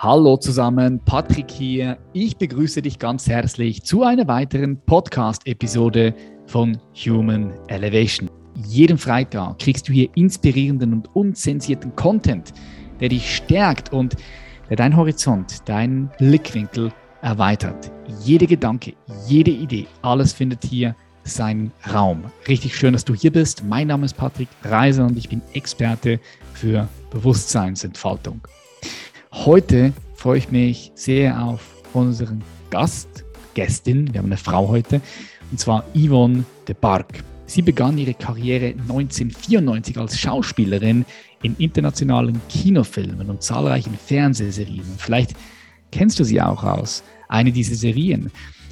Hallo zusammen, Patrick hier. Ich begrüße dich ganz herzlich zu einer weiteren Podcast-Episode von Human Elevation. Jeden Freitag kriegst du hier inspirierenden und unzensierten Content, der dich stärkt und der deinen Horizont, deinen Blickwinkel erweitert. Jede Gedanke, jede Idee, alles findet hier seinen Raum. Richtig schön, dass du hier bist. Mein Name ist Patrick Reiser und ich bin Experte für Bewusstseinsentfaltung. Heute freue ich mich sehr auf unseren Gast, Gästin, wir haben eine Frau heute, und zwar Yvonne de Barg. Sie begann ihre Karriere 1994 als Schauspielerin in internationalen Kinofilmen und zahlreichen Fernsehserien. Vielleicht kennst du sie auch aus einer dieser Serien.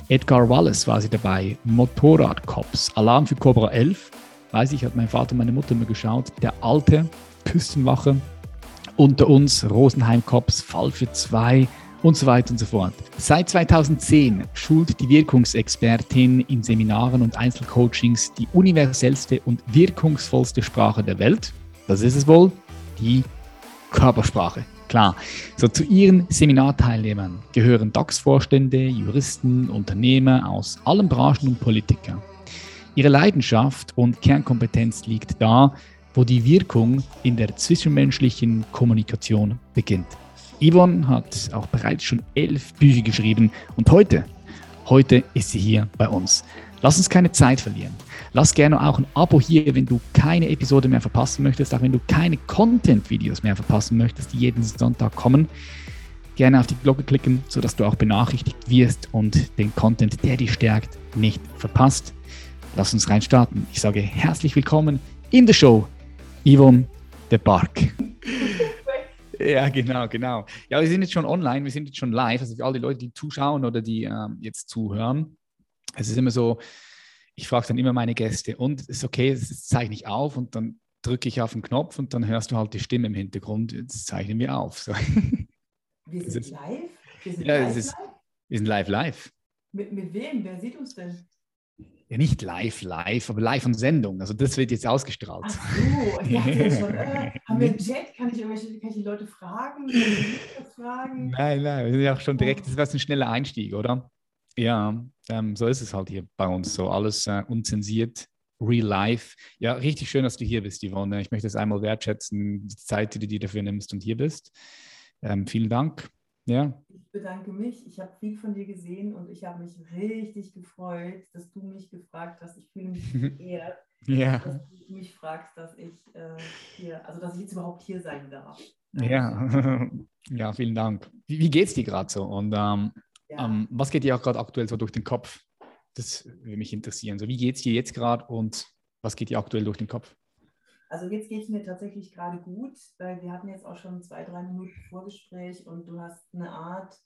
Edgar Wallace war sie dabei, Motorradcops, Alarm für Cobra 11, weiß ich, hat mein Vater und meine Mutter immer geschaut, der alte Küstenwache unter uns, Rosenheim Cops, Fall für zwei und so weiter und so fort. Seit 2010 schult die Wirkungsexpertin in Seminaren und Einzelcoachings die universellste und wirkungsvollste Sprache der Welt. Das ist es wohl, die Körpersprache. Klar, so zu ihren Seminarteilnehmern gehören DAX-Vorstände, Juristen, Unternehmer aus allen Branchen und Politiker. Ihre Leidenschaft und Kernkompetenz liegt da, wo die Wirkung in der zwischenmenschlichen Kommunikation beginnt. Yvonne hat auch bereits schon elf Bücher geschrieben und heute, heute ist sie hier bei uns. Lass uns keine Zeit verlieren. Lass gerne auch ein Abo hier, wenn du keine Episode mehr verpassen möchtest, auch wenn du keine Content-Videos mehr verpassen möchtest, die jeden Sonntag kommen. Gerne auf die Glocke klicken, sodass du auch benachrichtigt wirst und den Content, der dich stärkt, nicht verpasst. Lass uns rein starten. Ich sage herzlich willkommen in der Show Yvonne de Park. Ja, genau, genau. Ja, wir sind jetzt schon online, wir sind jetzt schon live. Also für all die Leute, die zuschauen oder die ähm, jetzt zuhören. Es ist immer so, ich frage dann immer meine Gäste und es ist okay, das zeichne ich auf und dann drücke ich auf den Knopf und dann hörst du halt die Stimme im Hintergrund. Jetzt zeichnen wir auf. So. Wir sind live? Wir sind ja, live, ist, live? Wir sind live, live. Mit, mit wem? Wer sieht uns denn? Ja, nicht live, live, aber live von Sendung. Also das wird jetzt ausgestrahlt. Ach so, ich dachte schon, äh, haben wir einen Chat? Kann ich, irgendwelche, kann ich die Leute fragen? fragen? Nein, nein, wir sind ja auch schon direkt, das war ein schneller Einstieg, oder? Ja, ähm, so ist es halt hier bei uns, so alles äh, unzensiert, real life. Ja, richtig schön, dass du hier bist, Yvonne. Ich möchte es einmal wertschätzen, die Zeit, die du dir dafür nimmst und hier bist. Ähm, vielen Dank. Ja. Ich bedanke mich. Ich habe viel von dir gesehen und ich habe mich richtig gefreut, dass du mich gefragt hast. Ich fühle mich geehrt, ja. dass du mich fragst, dass ich äh, hier, also dass ich jetzt überhaupt hier sein darf. Ja, ja vielen Dank. Wie, wie geht es dir gerade so? Und ähm, ja. ähm, was geht dir auch gerade aktuell so durch den Kopf? Das würde mich interessieren. So, wie geht es dir jetzt gerade und was geht dir aktuell durch den Kopf? Also jetzt geht es mir tatsächlich gerade gut, weil wir hatten jetzt auch schon zwei, drei Minuten Vorgespräch und du hast eine Art,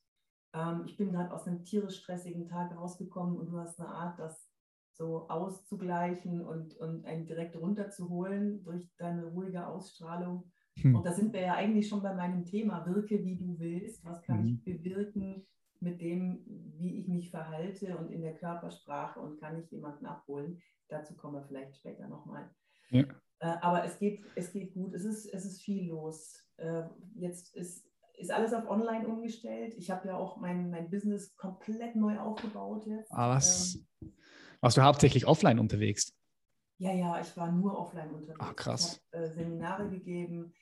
ähm, ich bin gerade aus einem tierisch stressigen Tag rausgekommen und du hast eine Art, das so auszugleichen und, und einen direkt runterzuholen durch deine ruhige Ausstrahlung. Hm. Und da sind wir ja eigentlich schon bei meinem Thema, wirke wie du willst, was kann mhm. ich bewirken mit dem, wie ich mich verhalte und in der Körpersprache und kann ich jemanden abholen. Dazu kommen wir vielleicht später nochmal. Ja. Äh, aber es geht, es geht gut, es ist, es ist viel los. Äh, jetzt ist, ist alles auf Online umgestellt. Ich habe ja auch mein, mein Business komplett neu aufgebaut jetzt. Ah, was? Ähm, warst du hauptsächlich offline unterwegs? Ja, ja, ich war nur offline unterwegs. Ah, krass. Ich habe äh, Seminare gegeben,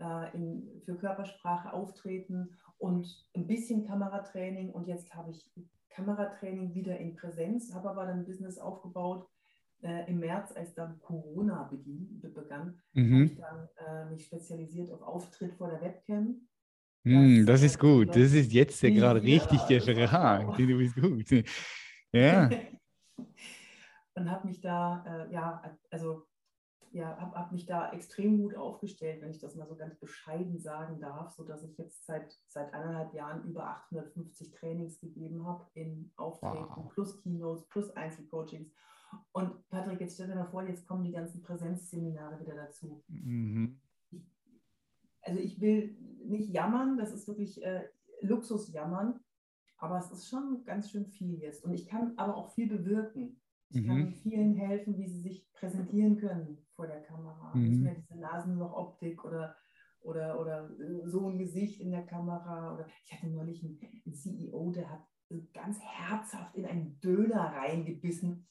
äh, in, für Körpersprache auftreten und ein bisschen Kameratraining. Und jetzt habe ich Kameratraining wieder in Präsenz, habe aber dann ein Business aufgebaut äh, im März, als dann Corona beginn, begann, mhm. habe ich dann äh, mich spezialisiert auf Auftritt vor der Webcam. Mm, das, ist gut. Das ist jetzt ja gerade richtig gefragt. Du bist gut. Ja. Und habe mich da, äh, ja, also ja, habe hab mich da extrem gut aufgestellt, wenn ich das mal so ganz bescheiden sagen darf, sodass ich jetzt seit, seit eineinhalb Jahren über 850 Trainings gegeben habe in Auftreten wow. plus Keynotes plus Einzelcoachings und Patrick, jetzt stell dir mal vor, jetzt kommen die ganzen Präsenzseminare wieder dazu. Mhm. also ich will nicht jammern, das ist wirklich äh, Luxusjammern, aber es ist schon ganz schön viel jetzt. Und ich kann aber auch viel bewirken. Ich mhm. kann vielen helfen, wie sie sich präsentieren können vor der Kamera. Mhm. Nicht mehr diese Nasenlochoptik oder oder, oder so ein Gesicht in der Kamera. Oder ich hatte neulich einen, einen CEO, der hat ganz herzhaft in einen Döner reingebissen.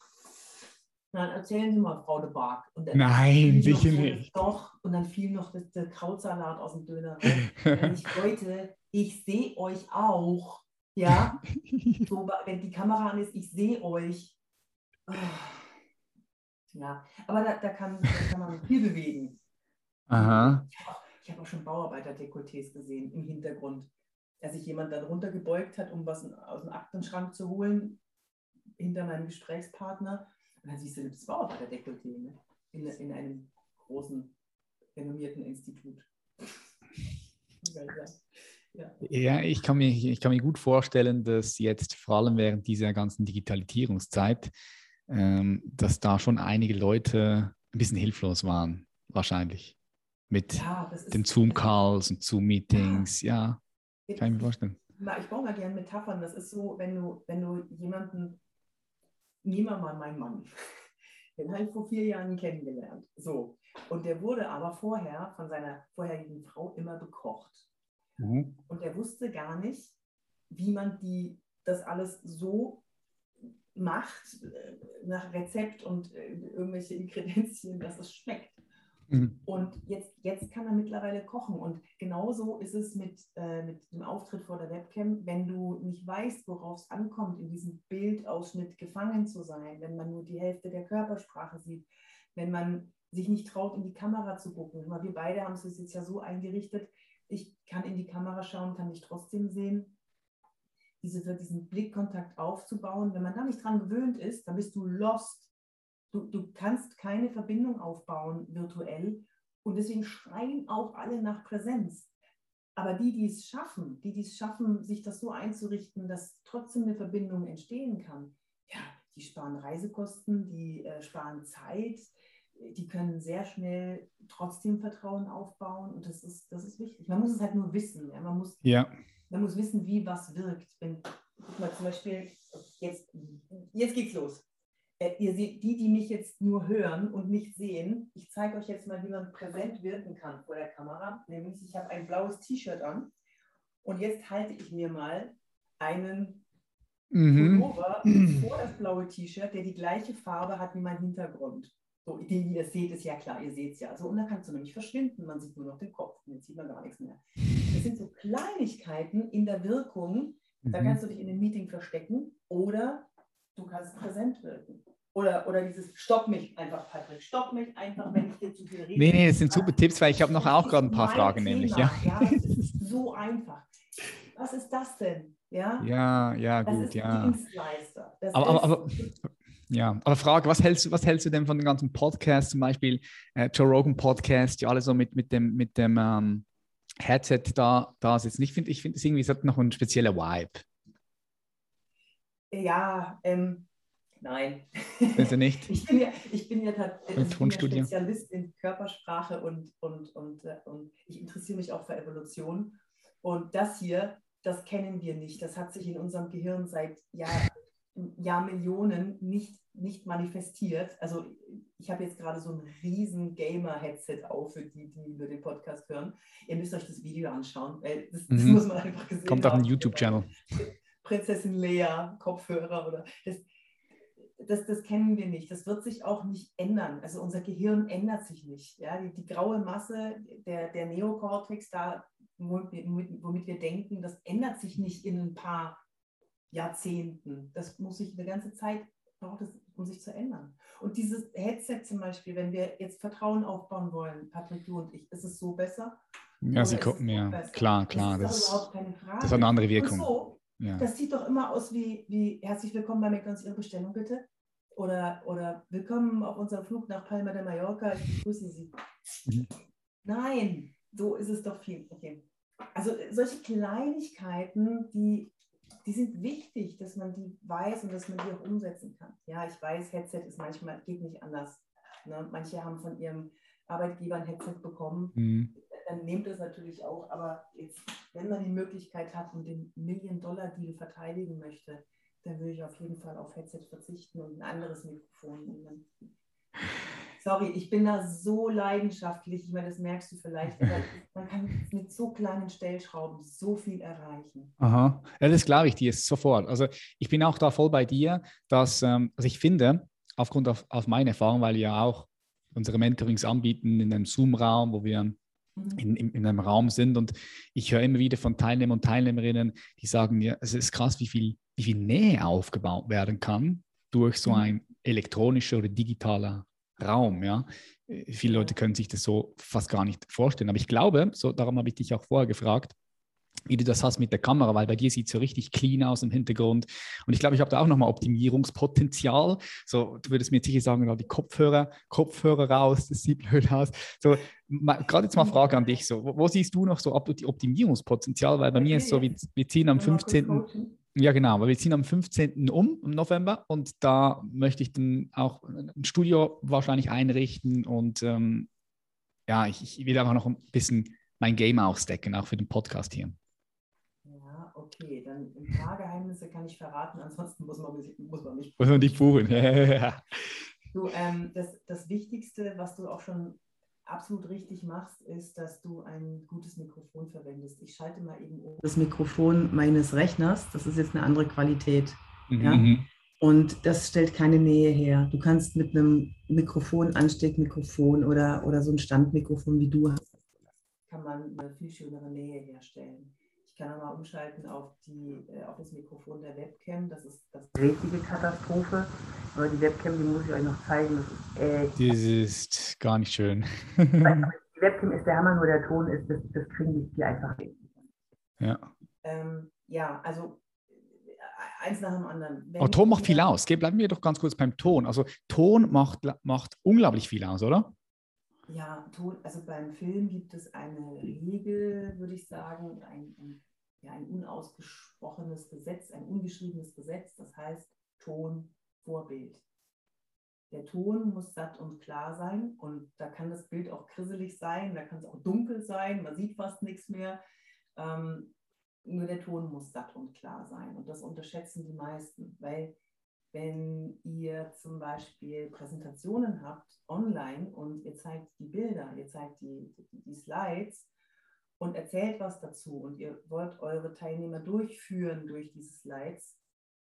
Dann erzählen Sie mal, Frau de Barg. Nein, sicher nicht. Doch, und dann fiel noch das, der Krautsalat aus dem Döner rein. ich, Leute, ich sehe euch auch. Ja, so, wenn die Kamera an ist, ich sehe euch. Oh. Ja, aber da, da, kann, da kann man viel bewegen. Aha. Ich habe auch, hab auch schon Bauarbeiter-Dekolletés gesehen im Hintergrund. Dass sich jemand dann runtergebeugt hat, um was aus dem Aktenschrank zu holen, hinter meinem Gesprächspartner. Und dann siehst du das Bauarbeiter-Dekolleté ne? in, in einem großen, renommierten Institut. Ja. ja, ich, kann mir, ich kann mir gut vorstellen, dass jetzt vor allem während dieser ganzen Digitalisierungszeit, ähm, dass da schon einige Leute ein bisschen hilflos waren, wahrscheinlich. Mit ja, den Zoom-Calls und Zoom-Meetings, ja. ja. Kann ich mir vorstellen. Ich baue mal gerne Metaphern. Das ist so, wenn du, wenn du jemanden, nehmen wir mal meinen Mann, den habe ich vor vier Jahren kennengelernt. So. Und der wurde aber vorher von seiner vorherigen Frau immer bekocht. Mhm. Und er wusste gar nicht, wie man die, das alles so macht, äh, nach Rezept und äh, irgendwelche Ingredienzien, dass es schmeckt. Mhm. Und jetzt, jetzt kann er mittlerweile kochen. Und genauso ist es mit, äh, mit dem Auftritt vor der Webcam, wenn du nicht weißt, worauf es ankommt, in diesem Bildausschnitt gefangen zu sein, wenn man nur die Hälfte der Körpersprache sieht, wenn man sich nicht traut, in die Kamera zu gucken. Wir beide haben es jetzt ja so eingerichtet, ich kann in die Kamera schauen, kann mich trotzdem sehen. Diese, diesen Blickkontakt aufzubauen, wenn man da nicht dran gewöhnt ist, dann bist du lost. Du, du kannst keine Verbindung aufbauen virtuell und deswegen schreien auch alle nach Präsenz. Aber die, die es schaffen, die, die es schaffen, sich das so einzurichten, dass trotzdem eine Verbindung entstehen kann, ja, die sparen Reisekosten, die äh, sparen Zeit, die können sehr schnell trotzdem Vertrauen aufbauen und das ist, das ist wichtig. Man muss es halt nur wissen. Ja? Man, muss, ja. man muss wissen, wie was wirkt. Wenn, guck mal, zum Beispiel, jetzt, jetzt geht's los. Äh, ihr seht, die, die mich jetzt nur hören und nicht sehen, ich zeige euch jetzt mal, wie man präsent wirken kann vor der Kamera. Nämlich, ich habe ein blaues T-Shirt an und jetzt halte ich mir mal einen mhm. Pullover vor das blaue T-Shirt, der die gleiche Farbe hat wie mein Hintergrund. So, die ihr seht, ist ja klar, ihr seht es ja. So, und dann kannst du nämlich verschwinden, man sieht nur noch den Kopf, und jetzt sieht man gar nichts mehr. Das sind so Kleinigkeiten in der Wirkung, da mhm. kannst du dich in einem Meeting verstecken oder du kannst präsent wirken. Oder, oder dieses Stopp mich einfach, Patrick, stopp mich einfach, wenn ich dir zu viel rede. Nee, nee, das sind super Tipps, weil ich habe noch auch gerade ein paar Fragen, Thema. nämlich. Ja. ja, das ist so einfach. Was ist das denn? Ja, ja, ja das gut, ist ja. Dienstleister. Das aber, aber, aber, ja, aber Frage, was hältst, du, was hältst du denn von den ganzen Podcasts, zum Beispiel äh, Joe Rogan Podcast, die alle so mit, mit dem, mit dem ähm, Headset da, da sitzen? Ich finde, ich find, es irgendwie hat noch ein spezieller Vibe. Ja, ähm, nein. Ist nicht? ich bin ja, ich bin ja, ich bin ja Spezialist in Körpersprache und, und, und, äh, und ich interessiere mich auch für Evolution. Und das hier, das kennen wir nicht. Das hat sich in unserem Gehirn seit Jahren Jahrmillionen nicht, nicht manifestiert. Also ich habe jetzt gerade so ein riesen Gamer-Headset auf für die, die über den Podcast hören. Ihr müsst euch das Video anschauen, weil das, das mhm. muss man einfach gesehen Kommt auf den YouTube-Channel. Prinzessin Lea, Kopfhörer oder das, das, das kennen wir nicht. Das wird sich auch nicht ändern. Also unser Gehirn ändert sich nicht. Ja? Die, die graue Masse, der, der Neokortex, da, womit, wir denken, das ändert sich nicht in ein paar Jahrzehnten. Das muss sich eine ganze Zeit braucht es, um sich zu ändern. Und dieses Headset zum Beispiel, wenn wir jetzt Vertrauen aufbauen wollen, Patrick, du und ich, ist es so besser? Ja, sie gucken mir, klar, klar. Das, ist, das, das hat eine andere Wirkung. So, ja. Das sieht doch immer aus wie, wie herzlich willkommen bei McDonalds, Ihre Bestellung bitte. Oder, oder willkommen auf unserem Flug nach Palma de Mallorca, ich begrüße Sie. Mhm. Nein, so ist es doch viel. Okay. Also solche Kleinigkeiten, die die sind wichtig, dass man die weiß und dass man die auch umsetzen kann. Ja, ich weiß, Headset ist manchmal, geht nicht anders. Ne? Manche haben von ihrem Arbeitgeber ein Headset bekommen. Mhm. Dann nehmt es natürlich auch, aber jetzt, wenn man die Möglichkeit hat und den Million-Dollar-Deal verteidigen möchte, dann würde ich auf jeden Fall auf Headset verzichten und ein anderes Mikrofon nehmen. Sorry, ich bin da so leidenschaftlich. Ich meine, das merkst du vielleicht. man kann mit so kleinen Stellschrauben so viel erreichen. Aha, ja, das glaube ich dir sofort. Also ich bin auch da voll bei dir, dass, ähm, also ich finde, aufgrund auf, auf meine Erfahrung, weil wir ja auch unsere Mentorings anbieten in einem Zoom-Raum, wo wir. In, in, in, einem Raum sind. Und ich höre immer wieder von Teilnehmern und Teilnehmerinnen, die sagen, ja, es ist krass, wie viel, wie viel Nähe aufgebaut werden kann durch so mhm. ein elektronischer oder digitaler Raum. Ja? Äh, viele Leute können sich das so fast gar nicht vorstellen. Aber ich glaube, so, darum habe ich dich auch vorher gefragt, wie du das hast mit der Kamera, weil bei dir sieht es so richtig clean aus im Hintergrund. Und ich glaube, ich habe da auch nochmal Optimierungspotenzial. So, du würdest mir sicher sagen, die Kopfhörer, Kopfhörer raus, das sieht blöd aus. So, gerade jetzt mal Frage an dich, so, wo, wo siehst du noch so die Optimierungspotenzial? Weil bei mir ist so, wir, wir ziehen am 15. Ja, genau, weil wir ziehen am 15. um im November und da möchte ich dann auch ein Studio wahrscheinlich einrichten und ähm, ja, ich, ich will einfach noch ein bisschen mein Game ausdecken, auch für den Podcast hier. Okay, dann ein paar Geheimnisse kann ich verraten, ansonsten muss man, muss man mich. Muss man dich buchen. du, ähm, das, das Wichtigste, was du auch schon absolut richtig machst, ist, dass du ein gutes Mikrofon verwendest. Ich schalte mal eben um. Das Mikrofon meines Rechners, das ist jetzt eine andere Qualität. Mhm. Ja? Mhm. Und das stellt keine Nähe her. Du kannst mit einem Mikrofon, Ansteckmikrofon oder, oder so ein Standmikrofon wie du hast, kann man eine viel schönere Nähe herstellen. Ich kann nochmal umschalten auf, die, äh, auf das Mikrofon der Webcam. Das ist das richtige Katastrophe. Aber die Webcam, die muss ich euch noch zeigen. Das ist echt. Das ist gar nicht schön. die Webcam ist der Hammer, nur der Ton ist, das, das kriegen die einfach nicht. Ja. Ähm, ja, also äh, eins nach dem anderen. Wenn Aber Ton macht viel aus. Bleiben wir doch ganz kurz beim Ton. Also Ton macht, macht unglaublich viel aus, oder? Ja, Ton, also beim Film gibt es eine Regel, würde ich sagen, ein, ein, ja, ein unausgesprochenes Gesetz, ein ungeschriebenes Gesetz, das heißt Ton vor Bild. Der Ton muss satt und klar sein und da kann das Bild auch krisselig sein, da kann es auch dunkel sein, man sieht fast nichts mehr. Ähm, nur der Ton muss satt und klar sein und das unterschätzen die meisten, weil wenn ihr zum Beispiel Präsentationen habt online und ihr zeigt die Bilder, ihr zeigt die, die, die Slides und erzählt was dazu und ihr wollt eure Teilnehmer durchführen durch diese Slides,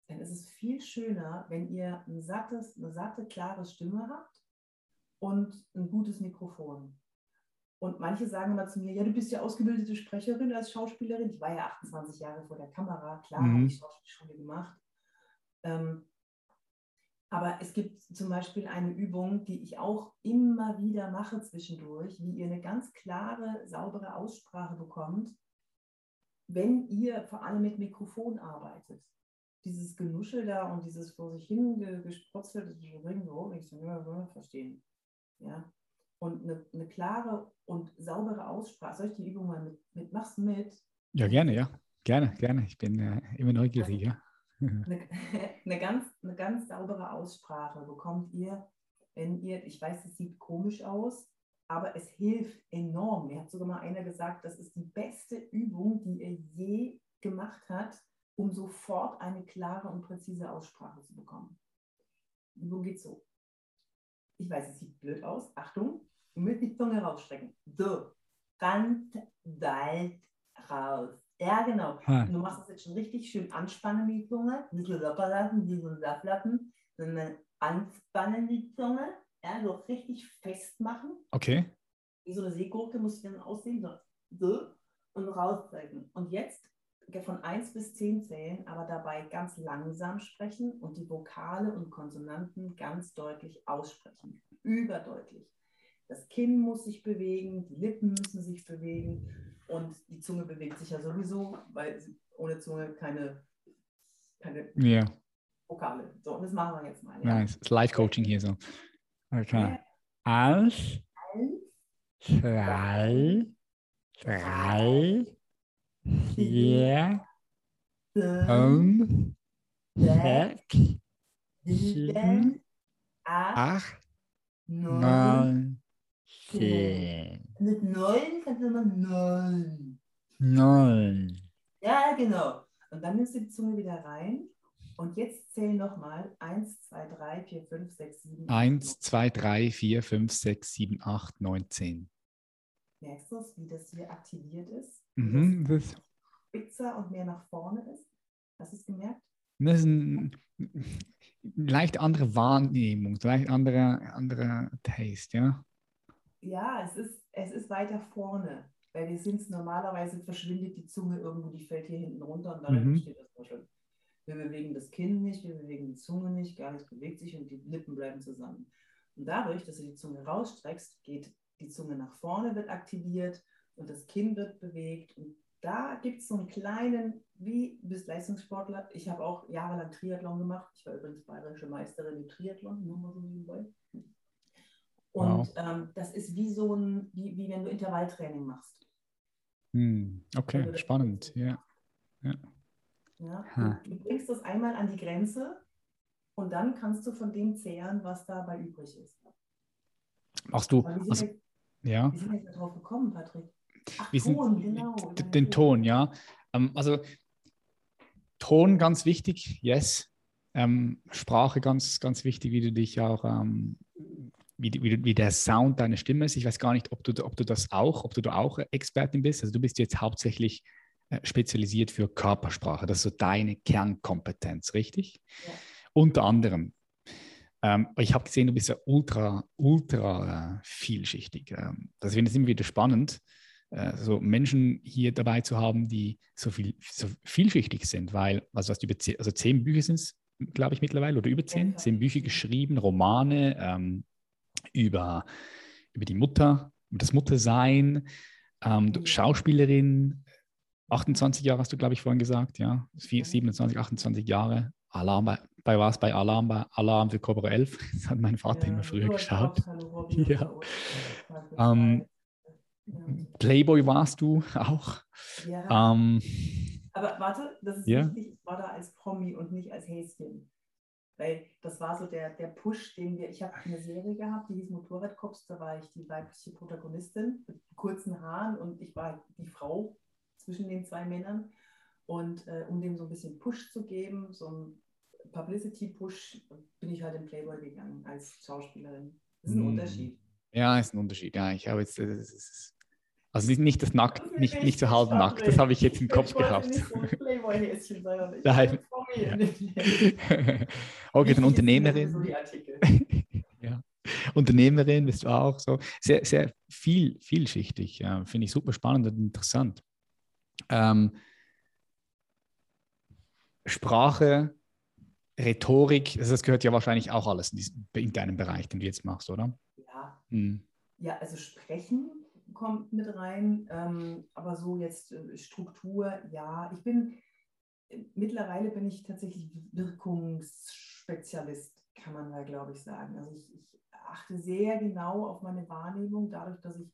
dann ist es viel schöner, wenn ihr ein sattes, eine satte, klare Stimme habt und ein gutes Mikrofon. Und manche sagen immer zu mir, ja, du bist ja ausgebildete Sprecherin als Schauspielerin. Ich war ja 28 Jahre vor der Kamera, klar, mhm. habe ich Schauspielschule gemacht. Ähm, aber es gibt zum Beispiel eine Übung, die ich auch immer wieder mache zwischendurch, wie ihr eine ganz klare, saubere Aussprache bekommt, wenn ihr vor allem mit Mikrofon arbeitet. Dieses Genuschel da und dieses vor sich hin gesprotzelt, das ist irgendwo, ich so, ja, verstehen. Ja. Und eine, eine, klare und saubere Aussprache. Soll ich die Übung mal mit, mit machst mit? Ja, gerne, ja. Gerne, gerne. Ich bin äh, immer neugierig, ja. Eine, eine, ganz, eine ganz saubere Aussprache bekommt ihr, wenn ihr, ich weiß, es sieht komisch aus, aber es hilft enorm. Mir hat sogar mal einer gesagt, das ist die beste Übung, die er je gemacht hat, um sofort eine klare und präzise Aussprache zu bekommen. Die Übung geht so. Ich weiß, es sieht blöd aus. Achtung, mit die Zunge rausstrecken. So, ganz weit raus. Ja, genau. Hm. Du machst das jetzt schon richtig schön anspannen, die Zunge. Ein bisschen locker lassen, wie so ein Saftlappen. Sondern anspannen die Zunge. Ja, so richtig festmachen. Okay. Wie so eine Seegurke muss dann aussehen. So, so und rauszeigen. Und jetzt von 1 bis 10 zählen, aber dabei ganz langsam sprechen und die Vokale und Konsonanten ganz deutlich aussprechen. Überdeutlich. Das Kinn muss sich bewegen, die Lippen müssen sich bewegen und die Zunge bewegt sich ja sowieso, weil ohne Zunge keine, keine yeah. Vokale. So, und das machen wir jetzt mal. Ja? Nice. Das Live-Coaching hier so. Okay. Eins, zwei, drei, vier, fünf, sechs, sieben, acht, neun, zehn. Mit neun kannst du immer neun. Neun. Ja, genau. Und dann nimmst du die Zunge wieder rein Und jetzt zähl nochmal 1, 2, 3, 4, 5, 6, 7, 1, 2, 3, 4, 5, 6, 7, 8, 9, 10. Merkst du es, wie das hier aktiviert ist? Mhm, das, das spitzer und mehr nach vorne ist? Hast du es gemerkt? das ist ein, leicht andere Wahrnehmung, leicht anderer andere Taste, ja. Ja, es ist, es ist weiter vorne. Weil wir sind es normalerweise, verschwindet die Zunge irgendwo, die fällt hier hinten runter und dann Mhm. entsteht das Muscheln. Wir bewegen das Kinn nicht, wir bewegen die Zunge nicht, gar nichts bewegt sich und die Lippen bleiben zusammen. Und dadurch, dass du die Zunge rausstreckst, geht die Zunge nach vorne, wird aktiviert und das Kinn wird bewegt. Und da gibt es so einen kleinen, wie du bist Leistungssportler. Ich habe auch jahrelang Triathlon gemacht. Ich war übrigens bayerische Meisterin im Triathlon, nur mal so nebenbei. Und Wow. ähm, das ist wie so ein, wie, wie wenn du Intervalltraining machst. Hm, okay, spannend, ja. Ja? Ha. Du, du bringst das einmal an die Grenze und dann kannst du von dem zehren, was dabei übrig ist. Machst du, sind, also, wir, ja, wie sind wir jetzt darauf gekommen, Patrick? Ach, wir sind, Ton, genau. d- über den Ton, ja. Ähm, also, Ton ganz wichtig, yes. Ähm, Sprache ganz, ganz wichtig, wie du dich auch, ähm, wie, wie, wie der Sound deiner Stimme ist. Ich weiß gar nicht, ob du, ob du das auch, ob du da auch Expertin bist. Also du bist jetzt hauptsächlich äh, spezialisiert für Körpersprache. Das ist so deine Kernkompetenz, richtig? Ja. Unter anderem. Ähm, ich habe gesehen, du bist ja ultra, ultra äh, vielschichtig. Ähm, das finde ich immer wieder spannend, äh, so Menschen hier dabei zu haben, die so, viel, so vielschichtig sind, weil, also, hast du über zehn, also zehn Bücher sind es, glaube ich, mittlerweile, oder über zehn, zehn Bücher geschrieben, Romane ähm, über, über die Mutter, über das Muttersein, ähm, du- Mhm. Schauspielerin, 28 Jahre hast du, glaube ich, vorhin gesagt, ja, Vier- Mhm. 27, 28 Jahre. Alarm bei, bei was? Bei Alarm, bei Alarm für Cobra 11. Das hat mein Vater Ja, immer früher geschaut. Ja. für Ähm. Playboy warst du auch. ja. Ähm, Aber warte, das ist Ja. wichtig, ich war da als Promi und nicht als Häschen. Weil das war so der, der Push, den wir, ich habe eine Serie gehabt, die hieß Motorradcops, da war ich die weibliche Protagonistin mit kurzen Haaren und ich war die Frau zwischen den zwei Männern. Und äh, um dem so ein bisschen Push zu geben, so ein Publicity-Push, bin ich halt in Playboy gegangen als Schauspielerin. Das ist ein Hm. Unterschied. ja, ist ein Unterschied. Ja, ich habe jetzt. Ist, also nicht- das nackt, nicht, nicht so halb nackt. Das habe ich jetzt im Kopf gehabt. nicht so ein Playboy-Häschen sondern ich Nein. okay, dann Unternehmerin. So ja. Unternehmerin bist du auch so. Sehr, sehr viel, vielschichtig. Ja. Finde ich super spannend und interessant. Ähm, Sprache, Rhetorik, also das gehört ja wahrscheinlich auch alles in, diesem, in deinem Bereich, den du jetzt machst, oder? Ja, Hm. ja, also Sprechen kommt mit rein, ähm, aber so jetzt äh, Struktur, ja. Ich bin, mittlerweile bin ich tatsächlich Wirkungsspezialist, kann man da, glaube ich, sagen. Also ich, ich achte sehr genau auf meine Wahrnehmung, dadurch, dass ich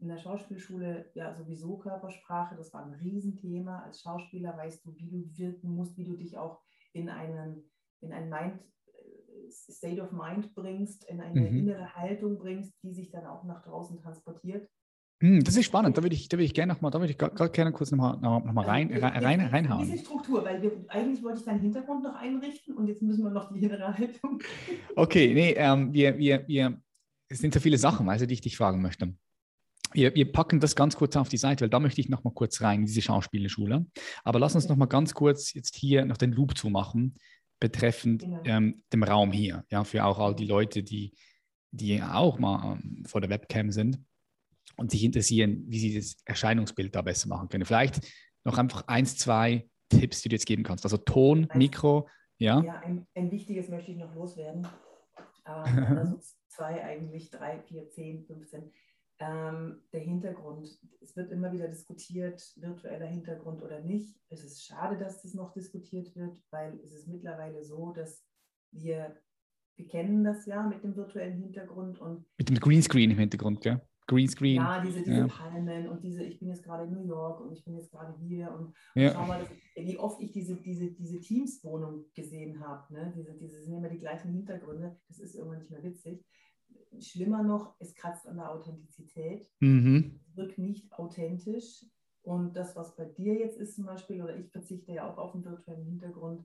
in der Schauspielschule ja sowieso Körpersprache, das war ein Riesenthema. Als Schauspieler weißt du, wie du wirken musst, wie du dich auch in einen, in ein Mind, äh, State of Mind bringst, in eine Mhm. innere Haltung bringst, die sich dann auch nach draußen transportiert. Hm, das ist spannend. Da würde ich, da würde ich gerne noch mal, da würde ich gerade gerne kurz noch mal, noch mal rein, Also, rein, jetzt- rein, jetzt Ein reinhauen. bisschen Struktur, weil wir, eigentlich wollte ich deinen Hintergrund noch einrichten und jetzt müssen wir noch die innere Haltung. Okay, nee, ähm, wir, wir, wir, es sind so viele Sachen, also die ich dich fragen möchte. Wir, wir packen das ganz kurz auf die Seite, weil da möchte ich noch mal kurz rein in diese Schauspielschule. Aber lass uns noch mal ganz kurz jetzt hier noch den Loop zumachen, betreffend Genau. ähm, dem Raum hier. Ja, für auch all die Leute, die, die auch mal ähm, vor der Webcam sind und sich interessieren, wie sie das Erscheinungsbild da besser machen können. Vielleicht noch einfach eins, zwei Tipps, die du jetzt geben kannst. Also Ton, Mikro, ja. Ja, ein, ein wichtiges möchte ich noch loswerden. Ähm, also zwei eigentlich, drei, vier, zehn, 15. Ähm, der Hintergrund. Es wird immer wieder diskutiert, virtueller Hintergrund oder nicht. Es ist schade, dass das noch diskutiert wird, weil es ist mittlerweile so, dass wir, wir kennen das ja mit dem virtuellen Hintergrund und Mit dem Greenscreen im Hintergrund, gell? Greenscreen. ja, diese, diese Ja. Palmen und diese, ich bin jetzt gerade in New York und ich bin jetzt gerade hier und Ja. Schau mal, das, wie oft ich diese, diese, diese Teams-Wohnung gesehen habe. Ne? Diese, diese sind immer die gleichen Hintergründe. Das ist irgendwann nicht mehr witzig. Schlimmer noch, es kratzt an der Authentizität. Mhm. Es wirkt nicht authentisch. Und das, was bei dir jetzt ist zum Beispiel, oder ich verzichte ja auch auf einen virtuellen Hintergrund,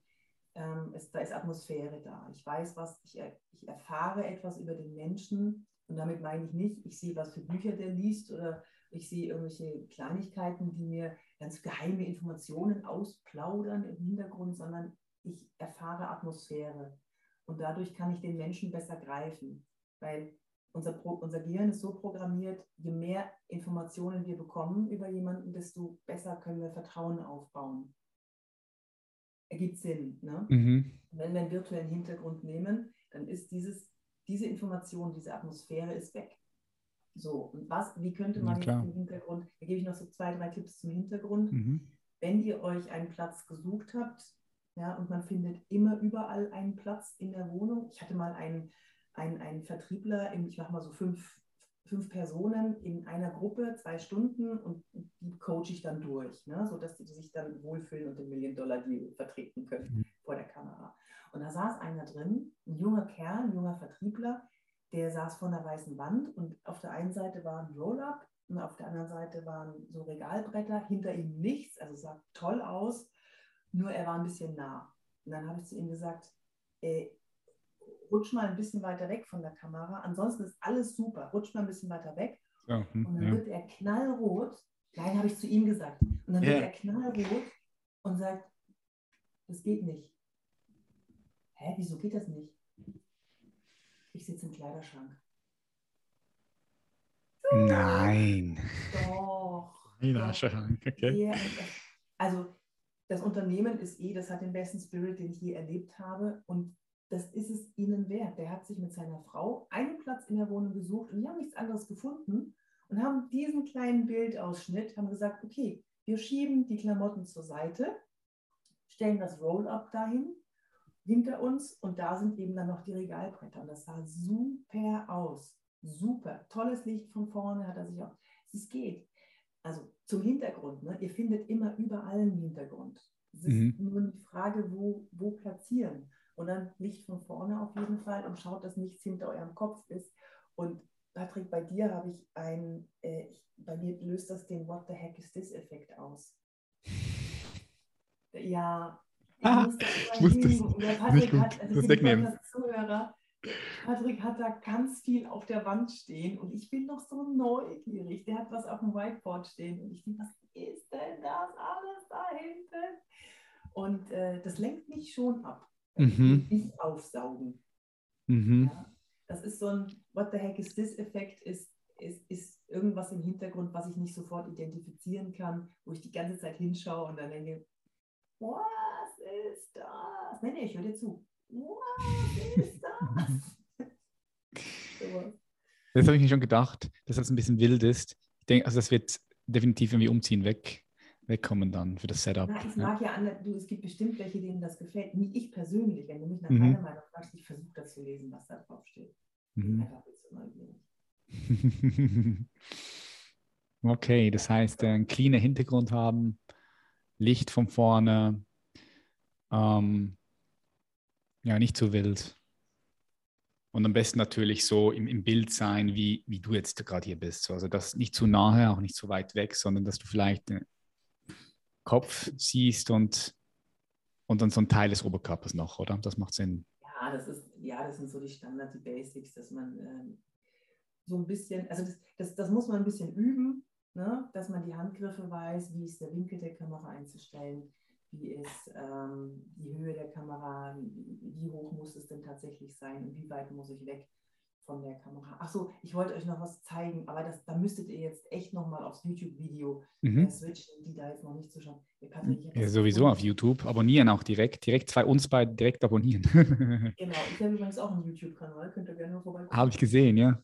ähm, es, da ist Atmosphäre da. Ich weiß was, ich, ich erfahre etwas über den Menschen und damit meine ich nicht, ich sehe, was für Bücher der liest oder ich sehe irgendwelche Kleinigkeiten, die mir ganz geheime Informationen ausplaudern im Hintergrund, sondern ich erfahre Atmosphäre. Und dadurch kann ich den Menschen besser greifen, weil unser, Pro, unser Gehirn ist so programmiert, je mehr Informationen wir bekommen über jemanden, desto besser können wir Vertrauen aufbauen. Ergibt Sinn. Ne? Mhm. Wenn wir einen virtuellen Hintergrund nehmen, dann ist dieses, diese Information, diese Atmosphäre ist weg. So, und was, wie könnte man ja, im Hintergrund, da gebe ich noch so zwei, drei Tipps zum Hintergrund. Mhm. Wenn ihr euch einen Platz gesucht habt, ja, und man findet immer überall einen Platz in der Wohnung. Ich hatte mal einen, einen, einen Vertriebler, in, ich mache mal so fünf, fünf Personen in einer Gruppe, zwei Stunden und die coache ich dann durch, ne, sodass die sich dann wohlfühlen und den Million-Dollar-Deal vertreten können mhm. vor der Kamera. Und da saß einer drin, ein junger Kerl, ein junger Vertriebler, der saß vor einer weißen Wand und auf der einen Seite war ein Roll-Up und auf der anderen Seite waren so Regalbretter, hinter ihm nichts, also sah toll aus, nur er war ein bisschen nah. Und dann habe ich zu ihm gesagt, ey, rutsch mal ein bisschen weiter weg von der Kamera, ansonsten ist alles super, rutsch mal ein bisschen weiter weg. Ja, hm, und dann ja. wird er knallrot, nein, habe ich zu ihm gesagt, und dann wird er knallrot und sagt, das geht nicht. Hä, wieso geht das nicht? Ich sitze im Kleiderschrank. Nein. Doch. Kleiderschrank, okay. also das Unternehmen ist eh, das hat den besten Spirit, den ich je erlebt habe. Und das ist es ihnen wert. Der hat sich mit seiner Frau einen Platz in der Wohnung gesucht und die haben nichts anderes gefunden und haben diesen kleinen Bildausschnitt, haben gesagt, okay, wir schieben die Klamotten zur Seite, stellen das Roll-up dahin hinter uns und da sind eben dann noch die Regalbretter. Und das sah super aus. Super. Tolles Licht von vorne hat er sich auch. Es geht. Also zum Hintergrund. Ne? Ihr findet immer überall einen Hintergrund. Es ist mhm. nur die Frage, wo, wo platzieren. Und dann Licht von vorne auf jeden Fall und schaut, dass nichts hinter eurem Kopf ist. Und Patrick, bei dir habe ich ein, äh, ich, bei mir löst das den What the heck is this Effekt aus. Ja, Ah, ich muss das, hat, also das wegnehmen. Zuhörer, Patrick hat da ganz viel auf der Wand stehen und ich bin noch so neugierig. Der hat was auf dem Whiteboard stehen und ich denke, was ist denn das alles da hinten? Und äh, das lenkt mich schon ab. Mhm. Ich aufsaugen. Mhm. Ja, das ist so ein What the heck is this Effekt, ist, ist, ist irgendwas im Hintergrund, was ich nicht sofort identifizieren kann, wo ich die ganze Zeit hinschaue und dann denke, what? ist das? Nee, nee, ich höre dir zu. Was ist das? so. Das habe ich mir schon gedacht, dass das ein bisschen wild ist. Ich denke, also das wird definitiv irgendwie umziehen weg, wegkommen dann für das Setup. Na, ich mag ja, ja du, es gibt bestimmt welche, denen das gefällt. Nicht ich persönlich, wenn du mich nach mhm. meiner Meinung fragst, ich versuche das zu lesen, was da drauf steht. Mhm. okay, das heißt, einen cleaner Hintergrund haben, Licht von vorne, ähm, ja, nicht zu wild. Und am besten natürlich so im, im Bild sein, wie, wie du jetzt gerade hier bist. Also das nicht zu nahe, auch nicht zu weit weg, sondern dass du vielleicht den Kopf siehst und, und dann so ein Teil des Oberkörpers noch, oder? Das macht Sinn. Ja, das ist, ja, das sind so die Standard, die Basics, dass man ähm, so ein bisschen, also das, das, das muss man ein bisschen üben, ne? dass man die Handgriffe weiß, wie ist der Winkel der Kamera einzustellen wie ist ähm, die Höhe der Kamera, wie hoch muss es denn tatsächlich sein und wie weit muss ich weg von der Kamera. Achso, ich wollte euch noch was zeigen, aber das, da müsstet ihr jetzt echt nochmal aufs YouTube-Video mhm. switchen, die da jetzt noch nicht zuschauen. Ja, sowieso auf YouTube. Abonnieren auch direkt. Direkt zwei uns beide direkt abonnieren. genau, ich habe übrigens auch einen YouTube-Kanal, könnt ihr gerne vorbeikommen. Habe ich gesehen, ja.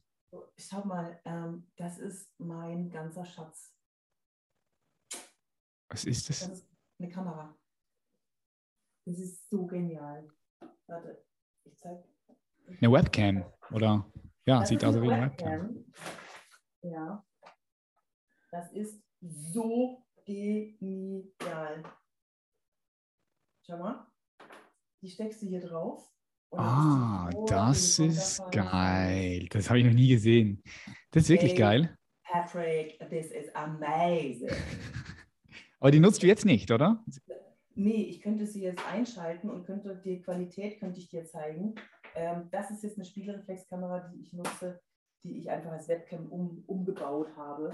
Schau mal, ähm, das ist mein ganzer Schatz. Was ist das? Das ist eine Kamera. Das ist so genial. Warte, ich zeig. Eine Webcam, oder? Ja, das sieht also wie eine Webcam. Webcam. Ja. Das ist so genial. Schau mal. Die steckst du hier drauf. Ah, das ist geil. Das habe ich noch nie gesehen. Das ist wirklich hey, geil. Patrick, this is amazing. Aber die nutzt du jetzt nicht, oder? nee, ich könnte sie jetzt einschalten und könnte die Qualität könnte ich dir zeigen. Ähm, das ist jetzt eine Spiegelreflexkamera, die ich nutze, die ich einfach als Webcam um, umgebaut habe.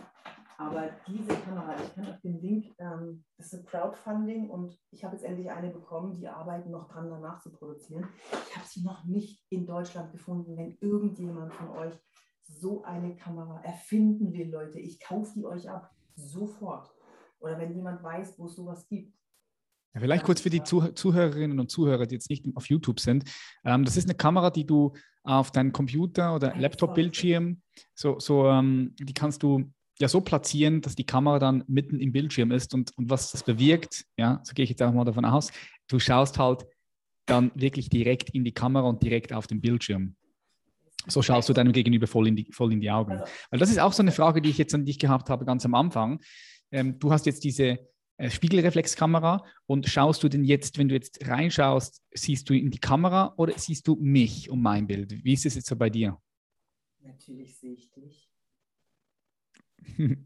Aber diese Kamera, ich kann auf den Link, ähm, das ist ein Crowdfunding und ich habe jetzt endlich eine bekommen, die arbeiten noch dran, danach zu produzieren. Ich habe sie noch nicht in Deutschland gefunden. Wenn irgendjemand von euch so eine Kamera erfinden will, Leute, ich kaufe die euch ab, sofort. Oder wenn jemand weiß, wo es sowas gibt. Ja, vielleicht kurz für die Zuhörerinnen und Zuhörer, die jetzt nicht auf YouTube sind. Ähm, das ist eine Kamera, die du auf deinen Computer oder Laptop-Bildschirm, so, so ähm, die kannst du ja so platzieren, dass die Kamera dann mitten im Bildschirm ist und, und was das bewirkt, ja, so gehe ich jetzt auch mal davon aus, du schaust halt dann wirklich direkt in die Kamera und direkt auf den Bildschirm. So schaust du deinem Gegenüber voll in die, voll in die Augen. Also Weil das ist auch so eine Frage, die ich jetzt an dich gehabt habe, ganz am Anfang. Ähm, du hast jetzt diese Spiegelreflexkamera und schaust du denn jetzt, wenn du jetzt reinschaust, siehst du in die Kamera oder siehst du mich und mein Bild? Wie ist es jetzt so bei dir? Natürlich sehe ich dich. ich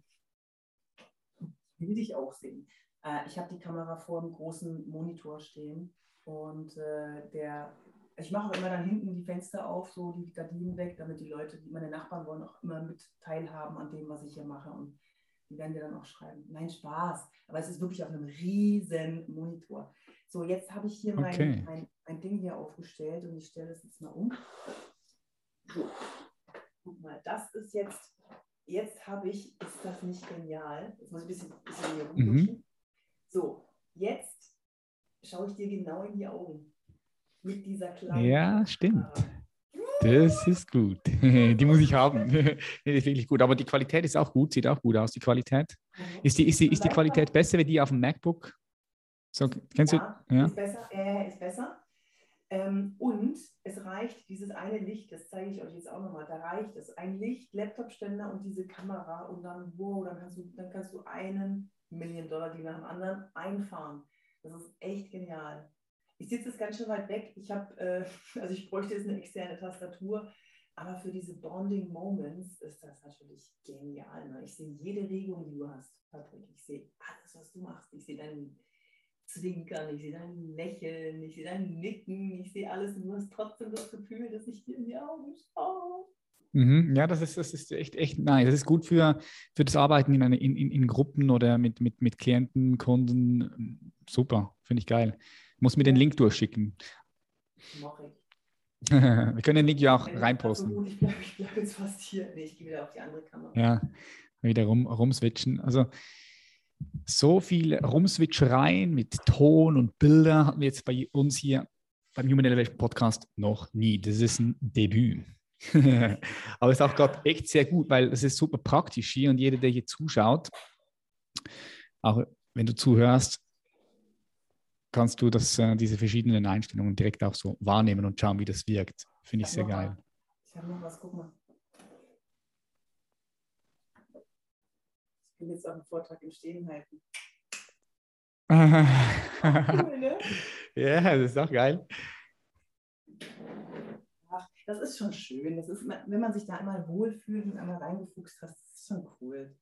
will dich auch sehen. Äh, ich habe die Kamera vor einem großen Monitor stehen und äh, der, ich mache immer dann hinten die Fenster auf, so die Gardinen weg, damit die Leute, die meine Nachbarn wollen, auch immer mit teilhaben an dem, was ich hier mache. Und die werden dir dann auch schreiben. Nein, Spaß. Aber es ist wirklich auf einem riesen Monitor. So, jetzt habe ich hier okay. mein, mein, mein Ding hier aufgestellt und ich stelle es jetzt mal um. So, guck mal, das ist jetzt jetzt habe ich, ist das nicht genial? Jetzt muss ich ein bisschen, bisschen hier rumrutschen. Mhm. So, jetzt schaue ich dir genau in die Augen. Mit dieser kleinen. Ja, stimmt. Das ist gut. die muss ich haben. die ist wirklich gut. Aber die Qualität ist auch gut, sieht auch gut aus, die Qualität. Ist die, ist die, ist die Qualität besser wie die auf dem MacBook? So, kennst ja, du? Ja, ist besser. Äh, ist besser. Ähm, und es reicht dieses eine Licht, das zeige ich euch jetzt auch nochmal, da reicht es. Ein Licht, Laptopständer und diese Kamera und dann, wow, dann kannst du, dann kannst du einen Million Dollar die nach dem anderen einfahren. Das ist echt genial. Ich sitze jetzt ganz schön weit weg. Ich habe, äh, also ich bräuchte jetzt eine externe Tastatur, aber für diese Bonding Moments ist das natürlich genial. Ne? Ich sehe jede Regung, die du hast, Patrick. Ich sehe alles, was du machst. Ich sehe deinen Zwinkern, ich sehe dein Lächeln, ich sehe dein Nicken, ich sehe alles und du hast trotzdem das Gefühl, dass ich dir in die Augen schaue. Mhm, ja, das ist, das ist echt, echt nice. Das ist gut für, für das Arbeiten in, in, in Gruppen oder mit, mit, mit Klienten, Kunden. Super, finde ich geil. Ich muss mir den Link durchschicken. Mach ich. Wir können den Link ja auch reinposten. Ich bleibe bleib jetzt fast hier. Nee, ich gehe wieder auf die andere Kamera. Ja, wieder rum, rumswitchen. Also so viel Rumswitchereien mit Ton und Bilder hatten wir jetzt bei uns hier beim Human Elevation Podcast noch nie. Das ist ein Debüt. Aber es ist auch gerade echt sehr gut, weil es ist super praktisch hier und jeder, der hier zuschaut, auch wenn du zuhörst, kannst du das, äh, diese verschiedenen Einstellungen direkt auch so wahrnehmen und schauen, wie das wirkt. Finde ich, ich sehr geil. Mal. Ich habe noch was, guck mal. Ich will jetzt auch einen Vortrag im Stehen halten. cool, ne? Ja, das ist auch geil. Ach, das ist schon schön. Das ist, wenn man sich da einmal wohlfühlt und einmal reingefuchst hat, das ist schon cool.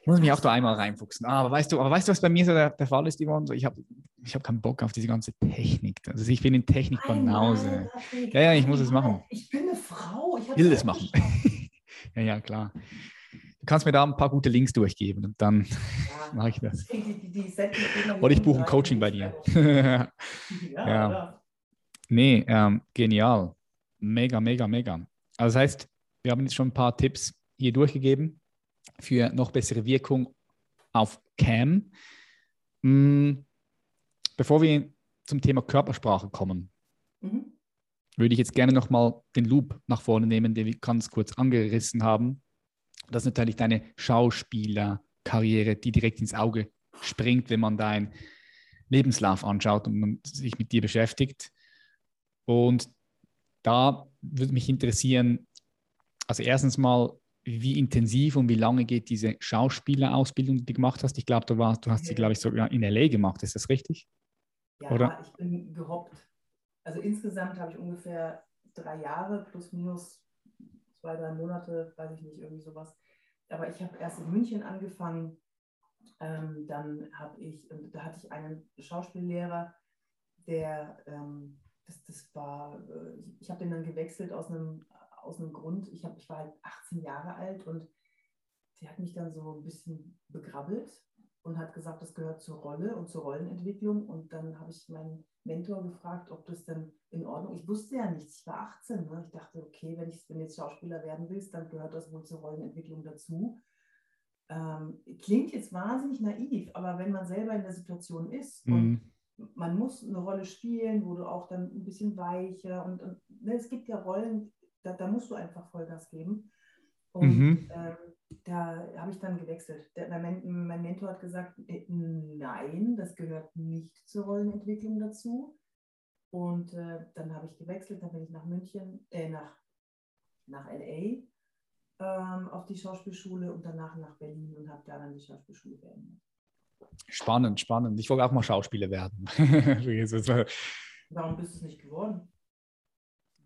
Ich muss mich auch da einmal reinfuchsen. Ah, aber weißt du, aber weißt du, was bei mir so der, der Fall ist, Yvonne? So, ich habe ich hab keinen Bock auf diese ganze Technik. Also ich bin in Technik Banause. Ja, ja, ich muss es machen. Ich bin eine Frau. Ich will es machen. ja, ja, klar. Du kannst mir da ein paar gute Links durchgeben und dann ja. mache ich das. Die, die, die Oder ich buche ein Coaching bei dir. ja. ja. Nee, ähm, genial. Mega, mega, mega. Also das heißt, wir haben jetzt schon ein paar Tipps hier durchgegeben für noch bessere Wirkung auf Cam. Hm, bevor wir zum Thema Körpersprache kommen, mhm. würde ich jetzt gerne nochmal den Loop nach vorne nehmen, den wir ganz kurz angerissen haben. Das ist natürlich deine Schauspielerkarriere, die direkt ins Auge springt, wenn man deinen Lebenslauf anschaut und man sich mit dir beschäftigt. Und da würde mich interessieren, also erstens mal, wie intensiv und wie lange geht diese Schauspielerausbildung, die du gemacht hast? Ich glaube, du, du hast sie, glaube ich, sogar in LA gemacht. Ist das richtig? Ja, Oder? ich bin gehoppt. Also insgesamt habe ich ungefähr drei Jahre plus minus zwei, drei Monate, weiß ich nicht, irgendwie sowas. Aber ich habe erst in München angefangen ähm, dann habe ich, da hatte ich einen Schauspiellehrer, der, ähm, das, das war, äh, ich habe den dann gewechselt aus einem, aus einem Grund, ich, hab, ich war halt 18 Jahre alt und der hat mich dann so ein bisschen begrabbelt und hat gesagt, das gehört zur Rolle und zur Rollenentwicklung. Und dann habe ich meinen Mentor gefragt, ob das denn in Ordnung ist. Ich wusste ja nichts, ich war 18. Ne? Ich dachte, okay, wenn, ich, wenn jetzt Schauspieler werden willst, dann gehört das wohl zur Rollenentwicklung dazu. Ähm, klingt jetzt wahnsinnig naiv, aber wenn man selber in der Situation ist mhm. und man muss eine Rolle spielen, wo du auch dann ein bisschen weicher und, und ne, es gibt ja Rollen, da, da, musst du einfach Vollgas geben. Und mhm. ähm, da habe ich dann gewechselt. Der, mein, mein, Mentor hat gesagt, äh, nein, das gehört nicht zur Rollenentwicklung dazu. Und äh, dann habe ich gewechselt, dann bin ich nach München, äh, nach, nach LA ähm, auf die Schauspielschule und danach nach Berlin und habe da dann die Schauspielschule beendet. Spannend, spannend. Ich wollte auch mal Schauspieler werden. Warum bist du es nicht geworden?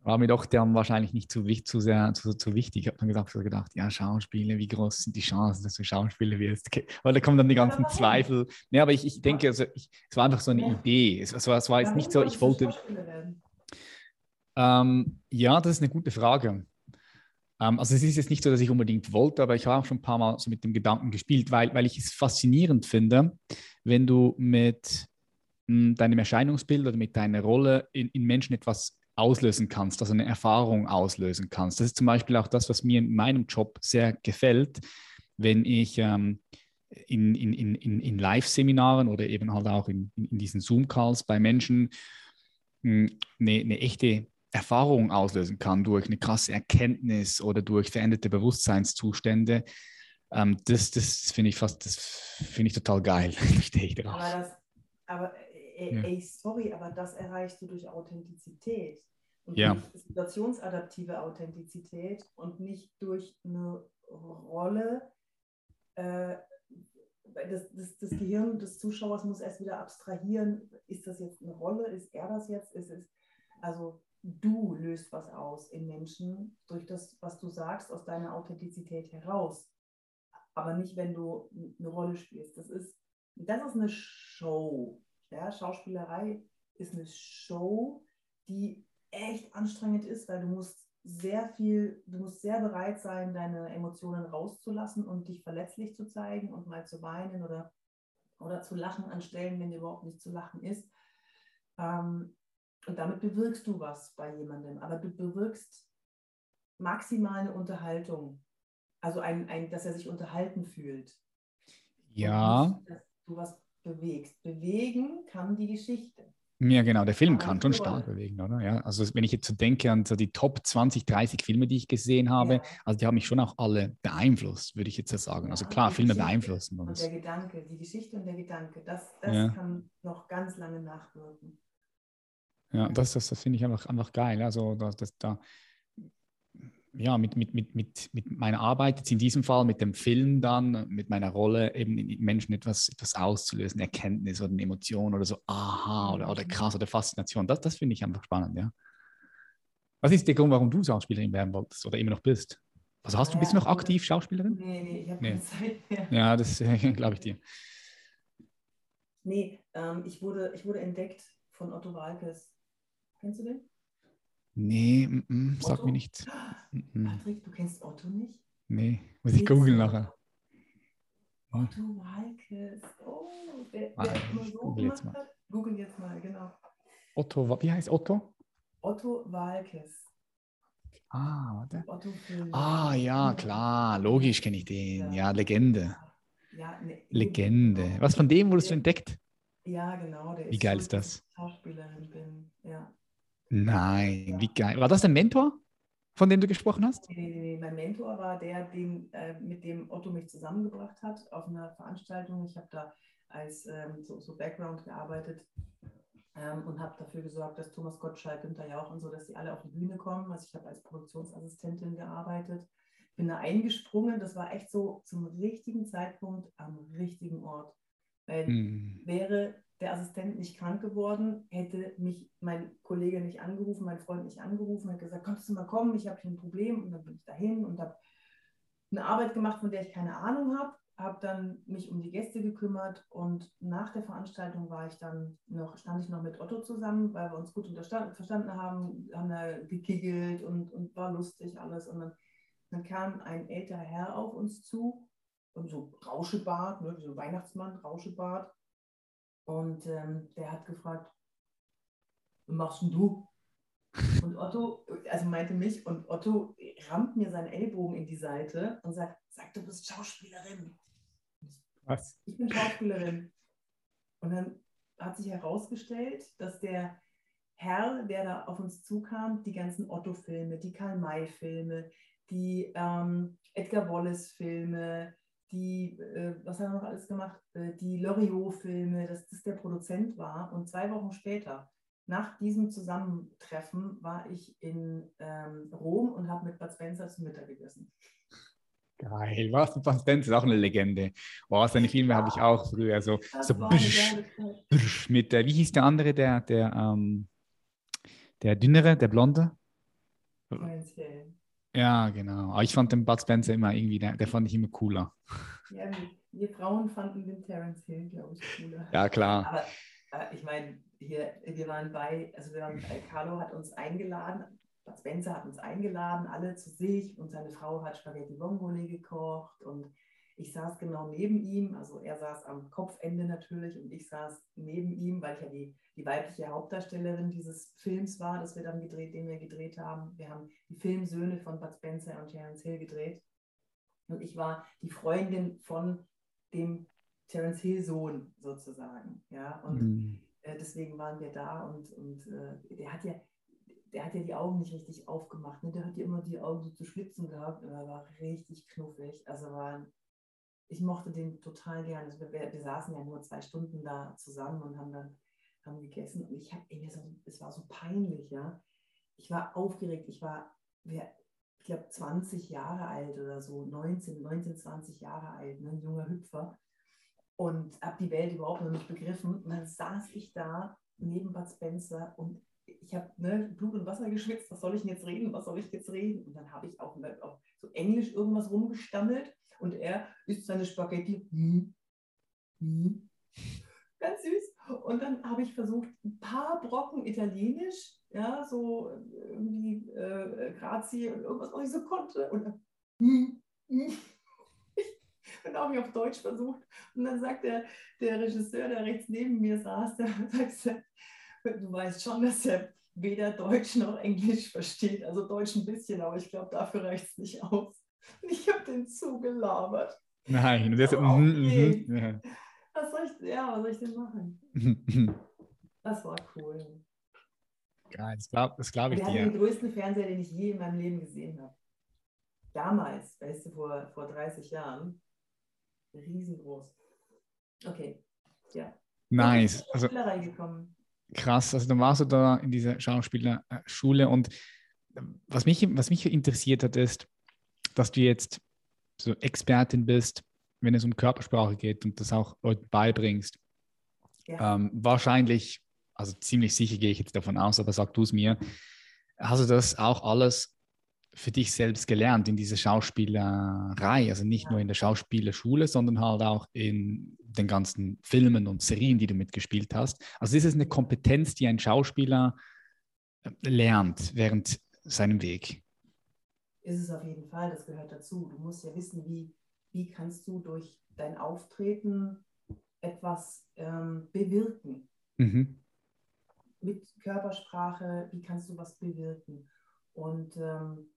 War mir doch dann wahrscheinlich nicht zu, zu sehr zu, zu wichtig. Ich habe dann gesagt, so gedacht, ja, Schauspieler, wie groß sind die Chancen, dass du Schauspieler wirst? Weil da kommen dann die ganzen Zweifel. Nee, aber ich, ich denke, also ich, es war einfach so eine ja. Idee. Es, es, war, es war jetzt nicht so, ich wollte. Ähm, ja, das ist eine gute Frage. Ähm, also es ist jetzt nicht so, dass ich unbedingt wollte, aber ich habe auch schon ein paar Mal so mit dem Gedanken gespielt, weil, weil ich es faszinierend finde, wenn du mit hm, deinem Erscheinungsbild oder mit deiner Rolle in, in Menschen etwas auslösen kannst, also eine Erfahrung auslösen kannst. Das ist zum Beispiel auch das, was mir in meinem Job sehr gefällt, wenn ich ähm, in, in, in, in Live-Seminaren oder eben halt auch in, in diesen Zoom-Calls bei Menschen hm, eine, eine echte Erfahrung auslösen kann durch eine krasse Erkenntnis oder durch veränderte Bewusstseinszustände. Ähm, das das finde ich fast, das finde ich total geil. ich. Aber, das, aber ey, ja. ey, sorry, aber das erreichst du durch Authentizität und ja. durch situationsadaptive Authentizität und nicht durch eine Rolle. Äh, das, das, das Gehirn des Zuschauers muss erst wieder abstrahieren, ist das jetzt eine Rolle, ist er das jetzt, ist es, also du löst was aus in Menschen durch das, was du sagst, aus deiner Authentizität heraus. Aber nicht, wenn du eine Rolle spielst. Das ist, das ist eine Show. Ja, Schauspielerei ist eine Show, die echt anstrengend ist, weil du musst sehr viel, du musst sehr bereit sein, deine Emotionen rauszulassen und dich verletzlich zu zeigen und mal zu weinen oder, oder zu lachen an Stellen, wenn dir überhaupt nicht zu lachen ist. Ähm, und damit bewirkst du was bei jemandem, aber du bewirkst maximal eine Unterhaltung. Also ein, ein, dass er sich unterhalten fühlt. Ja. Nicht, dass du was bewegst. Bewegen kann die Geschichte. Ja, genau, der Film kann schon stark bewegen, oder? Ja, also wenn ich jetzt so denke an so die Top 20, 30 Filme, die ich gesehen habe, ja. also die haben mich schon auch alle beeinflusst, würde ich jetzt sagen. Also klar, Filme Geschichte beeinflussen uns. Und der Gedanke, die Geschichte und der Gedanke, das, das ja. kann noch ganz lange nachwirken. Ja, das, das, das finde ich einfach, einfach geil. Also das, das, da, ja, mit, mit, mit, mit, mit meiner Arbeit, jetzt in diesem Fall mit dem Film dann, mit meiner Rolle, eben in Menschen etwas, etwas auszulösen, Erkenntnis oder eine Emotion oder so, aha, oder, oder krass oder Faszination, das, das finde ich einfach spannend, ja. Was ist der Grund, warum du Schauspielerin werden wolltest oder immer noch bist? Also hast du, bist du noch aktiv Schauspielerin? Nee, nee, ich habe nee. keine Zeit mehr. Ja, das glaube ich dir. Nee, ähm, ich, wurde, ich wurde entdeckt von Otto Walkes. Kennst du den? Nee, m -m, sag mir nichts. Patrick, du kennst Otto nicht? Nee, muss ich googeln nachher. Otto Walkes. Oh, der, ah, der immer so Google jetzt mal. Hat. Google jetzt mal, genau. Otto, wie heißt Otto? Otto Walkes. Ah, warte. Otto ah, ja, klar, logisch kenne ich den. Ja, Legende. Ja, ne, Legende. Was von dem wurdest du entdeckt? Ja, genau. wie geil ist das? Schauspielerin bin, ja. Nein, wie geil. War das ein Mentor, von dem du gesprochen hast? Nee, nee, nee. Mein Mentor war der, den, äh, mit dem Otto mich zusammengebracht hat auf einer Veranstaltung. Ich habe da als ähm, so, so, Background gearbeitet ähm, und habe dafür gesorgt, dass Thomas Gottschalk, Günther Jauch und so, dass sie alle auf die Bühne kommen. Also ich habe als Produktionsassistentin gearbeitet. Bin da eingesprungen. Das war echt so zum richtigen Zeitpunkt am richtigen Ort. Weil hm. wäre der Assistent nicht krank geworden, hätte mich mein Kollege nicht angerufen, mein Freund nicht angerufen, hat gesagt, kannst du mal kommen, ich habe hier ein Problem und dann bin ich dahin und habe eine Arbeit gemacht, von der ich keine Ahnung habe, habe dann mich um die Gäste gekümmert und nach der Veranstaltung war ich dann noch, stand ich noch mit Otto zusammen, weil wir uns gut verstanden haben, haben da gekiggelt und, und war lustig alles. Und dann, dann kam ein älterer Herr auf uns zu und so Rauschebart, ne, so Weihnachtsmann, Rauschebart. Und ähm, der hat gefragt, was machst denn du? Und Otto, also meinte mich, und Otto rammt mir seinen Ellbogen in die Seite und sagt, sag, du bist Schauspielerin. Was? Ich bin Schauspielerin. Und dann hat sich herausgestellt, dass der Herr, der da auf uns zukam, die ganzen Otto-Filme, die Karl-May-Filme, die ähm, Edgar Wallace-Filme, die, äh, was hat er noch alles gemacht? Äh, die Loriot-Filme, dass das der Produzent war. Und zwei Wochen später, nach diesem Zusammentreffen, war ich in ähm, Rom und habe mit Bud Spencer zum Mittag gegessen. Geil, was? Bud Spencer ist auch eine Legende. Oh, seine Filme ja. habe ich auch früher so, so brsch, brsch, mit, äh, wie hieß der andere, der, der, ähm, der dünnere, der blonde? Ja, genau. Aber ich fand den Bud Spencer immer irgendwie, der, der fand ich immer cooler. Ja, wir Frauen fanden den Terence Hill, glaube ich, cooler. Ja, klar. Aber äh, ich meine, hier, wir waren bei, also wir waren, äh, Carlo hat uns eingeladen, Bud Spencer hat uns eingeladen, alle zu sich und seine Frau hat Spaghetti Vongole gekocht und ich saß genau neben ihm, also er saß am Kopfende natürlich und ich saß neben ihm, weil ich ja die, die weibliche Hauptdarstellerin dieses Films war, das wir dann gedreht, den wir gedreht haben. Wir haben die Filmsöhne von Bud Spencer und Terence Hill gedreht. Und ich war die Freundin von dem Terence Hill Sohn sozusagen. Ja, und mhm. äh, deswegen waren wir da und, und äh, der hat ja, der hat ja die Augen nicht richtig aufgemacht. Ne? Der hat ja immer die Augen so zu schlitzen gehabt und er war richtig knuffig. Also war ich mochte den total gerne. Also wir, wir, saßen ja nur zwei Stunden da zusammen und haben dann haben gegessen. Und ich habe es war so peinlich, ja. Ich war aufgeregt. Ich war, ich glaube, 20 Jahre alt oder so, 19, 19, 20 Jahre alt, ne? ein junger Hüpfer. Und habe die Welt überhaupt noch nicht begriffen. Und dann saß ich da neben Bud Spencer und ich habe ne, Blut und Wasser geschwitzt. Was soll ich denn jetzt reden? Was soll ich jetzt reden? Und dann habe ich auch, auch so Englisch irgendwas rumgestammelt und er isst seine Spaghetti. Hm, hm. Ganz süß. Und dann habe ich versucht, ein paar Brocken Italienisch, ja, so irgendwie äh, Grazie und irgendwas, was ich so konnte. Und dann, hm, hm. habe ich auf Deutsch versucht. Und dann sagt der, der Regisseur, der rechts neben mir saß, der sagt, du weißt schon, dass er weder Deutsch noch Englisch versteht. Also Deutsch ein bisschen, aber ich glaube, dafür reicht es nicht aus. Ich habe den zugelabert. Nein, das ist okay. mm, ja. Was soll ich, ja, was soll ich denn machen? das war cool. Geil, das glaube glaub ich dir. Wir hatten den größten Fernseher, den ich je in meinem Leben gesehen habe. Damals, weißt du, vor, vor 30 Jahren. Riesengroß. Okay, ja. Nice. Also, krass, also dann warst du da in dieser Schauspielerschule und was mich, was mich interessiert hat, ist, dass du jetzt so Expertin bist, wenn es um Körpersprache geht und das auch Leuten beibringst. Ja. Ähm, wahrscheinlich, also ziemlich sicher gehe ich jetzt davon aus, aber sag du es mir, hast du das auch alles für dich selbst gelernt in dieser Schauspielerei, also nicht ja. nur in der Schauspielerschule, sondern halt auch in den ganzen Filmen und Serien, die du mitgespielt hast. Also ist es eine Kompetenz, die ein Schauspieler äh, lernt während seinem Weg? ist es auf jeden Fall, das gehört dazu. Du musst ja wissen, wie, wie kannst du durch dein Auftreten etwas ähm, bewirken. Mhm. Mit Körpersprache, wie kannst du was bewirken? Und ähm,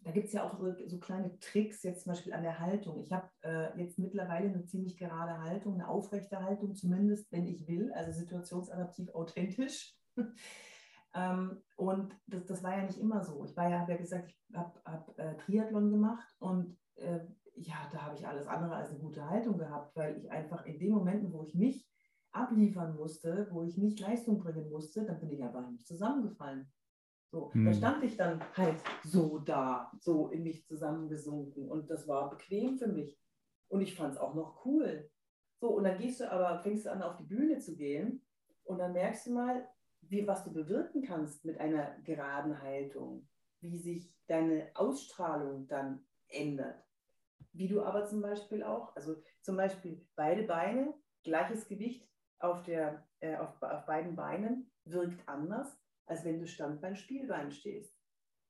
da gibt es ja auch so, so, kleine Tricks, jetzt zum Beispiel an der Haltung. Ich habe äh, jetzt mittlerweile eine ziemlich gerade Haltung, eine aufrechte Haltung, zumindest wenn ich will, also situationsadaptiv authentisch. Ähm, und das, das war ja nicht immer so. Ich war ja, habe ja gesagt, ich habe hab, äh, Triathlon gemacht und äh, ja, da habe ich alles andere als eine gute Haltung gehabt, weil ich einfach in den Momenten, wo ich mich abliefern musste, wo ich nicht Leistung bringen musste, dann bin ich einfach nicht zusammengefallen. So, hm. da stand ich dann halt so da, so in mich zusammengesunken und das war bequem für mich. Und ich fand es auch noch cool. So, und dann gehst du aber, fängst du an, auf die Bühne zu gehen und dann merkst du mal, wie, was du bewirken kannst mit einer geraden Haltung, wie sich deine Ausstrahlung dann ändert. Wie du aber zum Beispiel auch, also zum Beispiel beide Beine, gleiches Gewicht auf, der, äh, auf, auf beiden Beinen wirkt anders, als wenn du Standbein, Spielbein stehst.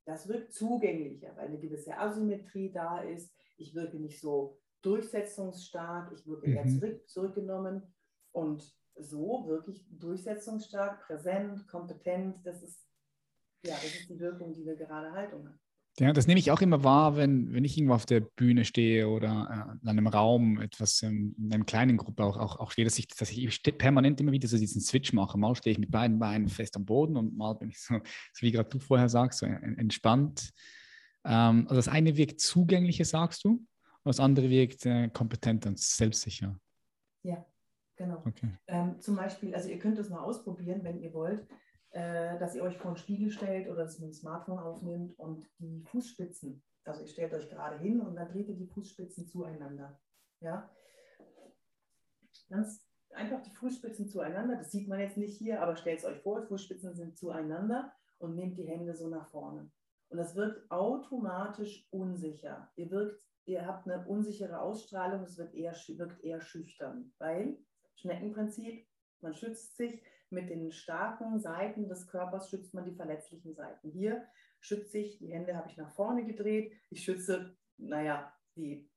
Das wirkt zugänglicher, weil eine gewisse Asymmetrie da ist. Ich wirke nicht so durchsetzungsstark, ich wirke eher mhm. zurück, zurückgenommen und so wirklich durchsetzungsstark, präsent, kompetent. Das ist, ja, das ist die Wirkung, die eine gerade Haltung hat. Ja, das nehme ich auch immer wahr, wenn, wenn ich irgendwo auf der Bühne stehe oder äh, in einem Raum, etwas ähm, in einer kleinen Gruppe auch, auch, auch stehe, dass ich, dass ich permanent immer wieder so diesen Switch mache. Mal stehe ich mit beiden Beinen fest am Boden und mal bin ich so, so wie gerade du vorher sagst, so entspannt. Ähm, also das eine wirkt zugänglicher, sagst du, und das andere wirkt äh, kompetent und selbstsicher. Ja, genau. Okay. Ähm, zum Beispiel, also ihr könnt das mal ausprobieren, wenn ihr wollt äh, dass ihr euch vor den Spiegel stellt oder das mit dem Smartphone aufnimmt und die Fußspitzen, also ihr stellt euch gerade hin und dann dreht ihr die Fußspitzen zueinander. Ja? Ganz einfach die Fußspitzen zueinander, das sieht man jetzt nicht hier, aber stellt es euch vor, Fußspitzen sind zueinander und nehmt die Hände so nach vorne. Und das wird automatisch unsicher. Ihr, wirkt, ihr habt eine unsichere Ausstrahlung, es wird eher, wirkt eher schüchtern, weil Schneckenprinzip, man schützt sich, mit den starken Seiten des Körpers schützt man die verletzlichen Seiten. Hier schütze ich, die Hände habe ich nach vorne gedreht. Ich schütze, naja, die,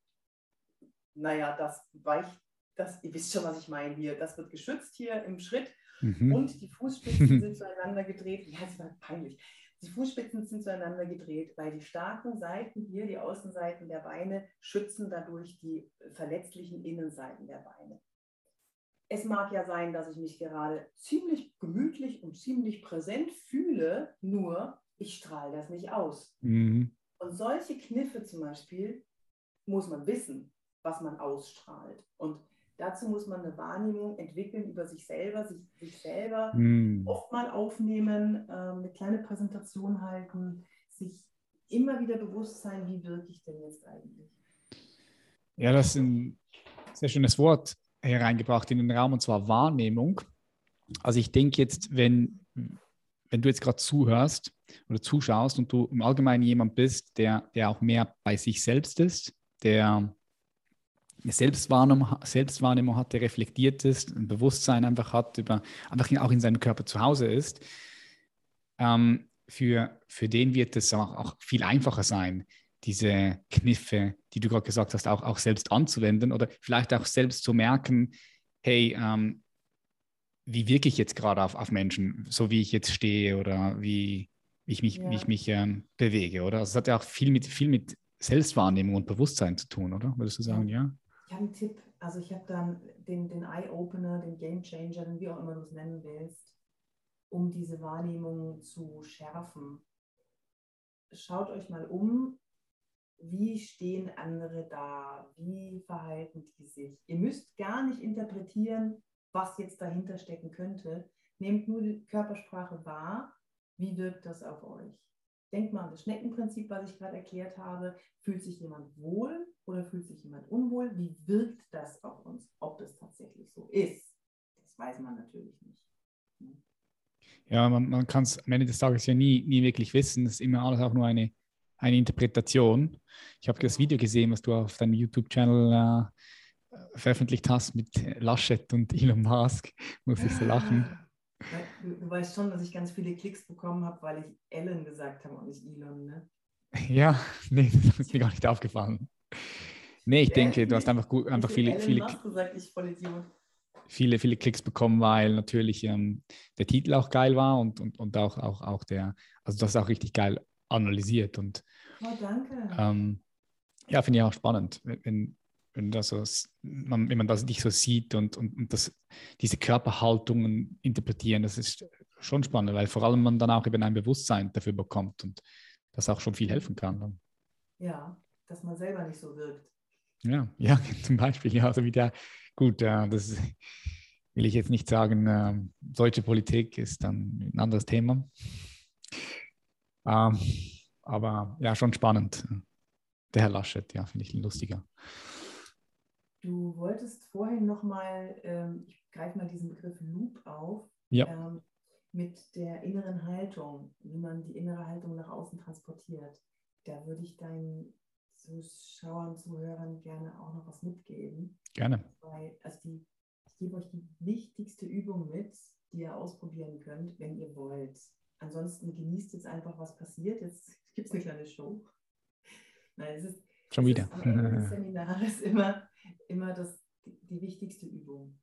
naja, das weicht, das, ihr wisst schon, was ich meine hier. Das wird geschützt hier im Schritt. Mhm. Und die Fußspitzen sind zueinander gedreht. Ja, das war peinlich. Die Fußspitzen sind zueinander gedreht, weil die starken Seiten hier, die Außenseiten der Beine, schützen dadurch die verletzlichen Innenseiten der Beine. Es mag ja sein, dass ich mich gerade ziemlich gemütlich und ziemlich präsent fühle, nur ich strahle das nicht aus. Mhm. Und solche Kniffe zum Beispiel muss man wissen, was man ausstrahlt. Und dazu muss man eine Wahrnehmung entwickeln über sich selber, sich, sich selber mhm. oft mal aufnehmen, äh, eine kleine Präsentation halten, sich immer wieder bewusst sein, wie wirke ich denn jetzt eigentlich. Ja, das ist ein sehr schönes Wort hereingebracht in den Raum, und zwar Wahrnehmung. Also ich denke jetzt, wenn, wenn du jetzt gerade zuhörst oder zuschaust und du im Allgemeinen jemand bist, der, der auch mehr bei sich selbst ist, der eine Selbstwahrnehmung, Selbstwahrnehmung hat, der reflektiert ist, ein Bewusstsein einfach hat, über, einfach auch in seinem Körper zu Hause ist, ähm, für, für den wird es auch, auch viel einfacher sein, diese Kniffe, die du gerade gesagt hast, auch, auch selbst anzuwenden oder vielleicht auch selbst zu merken, hey, ähm, wie wirke ich jetzt gerade auf, auf Menschen, so wie ich jetzt stehe oder wie, wie ich mich, ja. wie ich mich ähm, bewege, oder? Also es hat ja auch viel mit, viel mit Selbstwahrnehmung und Bewusstsein zu tun, oder? Würdest du sagen, ja? Ich habe einen Tipp, also ich habe dann den, den Eye-Opener, den Game Changer, wie auch immer du es nennen willst, um diese Wahrnehmung zu schärfen. Schaut euch mal um, wie stehen andere da, wie verhalten die sich. Ihr müsst gar nicht interpretieren, was jetzt dahinter stecken könnte. Nehmt nur die Körpersprache wahr, wie wirkt das auf euch. Denkt mal an das Schneckenprinzip, was ich gerade erklärt habe. Fühlt sich jemand wohl oder fühlt sich jemand unwohl? Wie wirkt das auf uns, ob das tatsächlich so ist? Das weiß man natürlich nicht. Ja, man, man kann es am Ende des Tages ja nie, nie wirklich wissen. Das ist immer alles auch nur eine eine Interpretation. Ich habe das Video gesehen, was du auf deinem YouTube-Channel äh, veröffentlicht hast mit Laschet und Elon Musk. Muss ich so lachen. Du, du, weißt schon, dass ich ganz viele Klicks bekommen habe, weil ich Ellen gesagt habe und nicht Elon, ne? Ja, nee, das ist mir gar nicht aufgefallen. Nee, ich ja, denke, du hast einfach, gut, einfach viele, viele, gesagt, viele, viele Klicks bekommen, weil natürlich ähm, der Titel auch geil war und, und, und auch, auch, auch der, also das ist auch richtig geil analysiert. Und, oh, danke. Ähm, ja, finde ich auch spannend, wenn, wenn, das so, man, wenn man das nicht so sieht und, und, und das, diese Körperhaltungen interpretieren, das ist schon spannend, weil vor allem man dann auch eben ein Bewusstsein dafür bekommt und das auch schon viel helfen kann. Dann. Ja, dass man selber nicht so wirkt. Ja, ja, zum Beispiel, ja, also wieder, gut, ja, das will ich jetzt nicht sagen, äh, deutsche Politik ist dann ein anderes Thema. Ähm, aber ja, schon spannend. Der Herr Laschet, ja, finde ich lustiger. Du wolltest vorhin nochmal, ähm, ich greife mal diesen Begriff Loop auf, ja. ähm, mit der inneren Haltung, wie man die innere Haltung nach außen transportiert. Da würde ich dein, Zuschauern, Zuhörern gerne auch noch was mitgeben. Gerne. Weil, also die, ich gebe euch die wichtigste Übung mit, die ihr ausprobieren könnt, wenn ihr wollt. Ansonsten genießt jetzt einfach, was passiert. Jetzt gibt es eine kleine Show. Nein, es ist, Schon wieder. Ist am Ende des Seminars immer, immer das, die, die wichtigste Übung.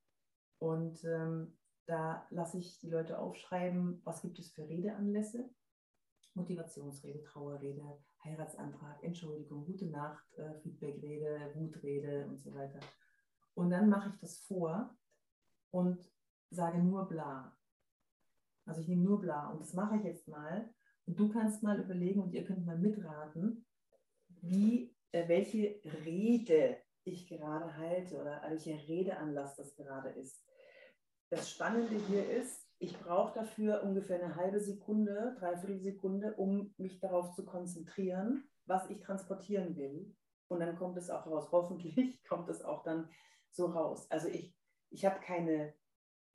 Und ähm, da lasse ich die Leute aufschreiben, was gibt es für Redeanlässe. Motivationsrede, Trauerrede, Heiratsantrag, Entschuldigung, gute Nacht, äh, Feedbackrede, Wutrede und so weiter. Und dann mache ich das vor und sage nur bla. Also ich nehme nur bla und das mache ich jetzt mal. Und du kannst mal überlegen und ihr könnt mal mitraten, wie, äh, welche Rede ich gerade halte oder welcher Redeanlass das gerade ist. Das Spannende hier ist, ich brauche dafür ungefähr eine halbe Sekunde, dreiviertel Sekunde, um mich darauf zu konzentrieren, was ich transportieren will. Und dann kommt es auch raus. Hoffentlich kommt es auch dann so raus. Also ich, ich habe keine,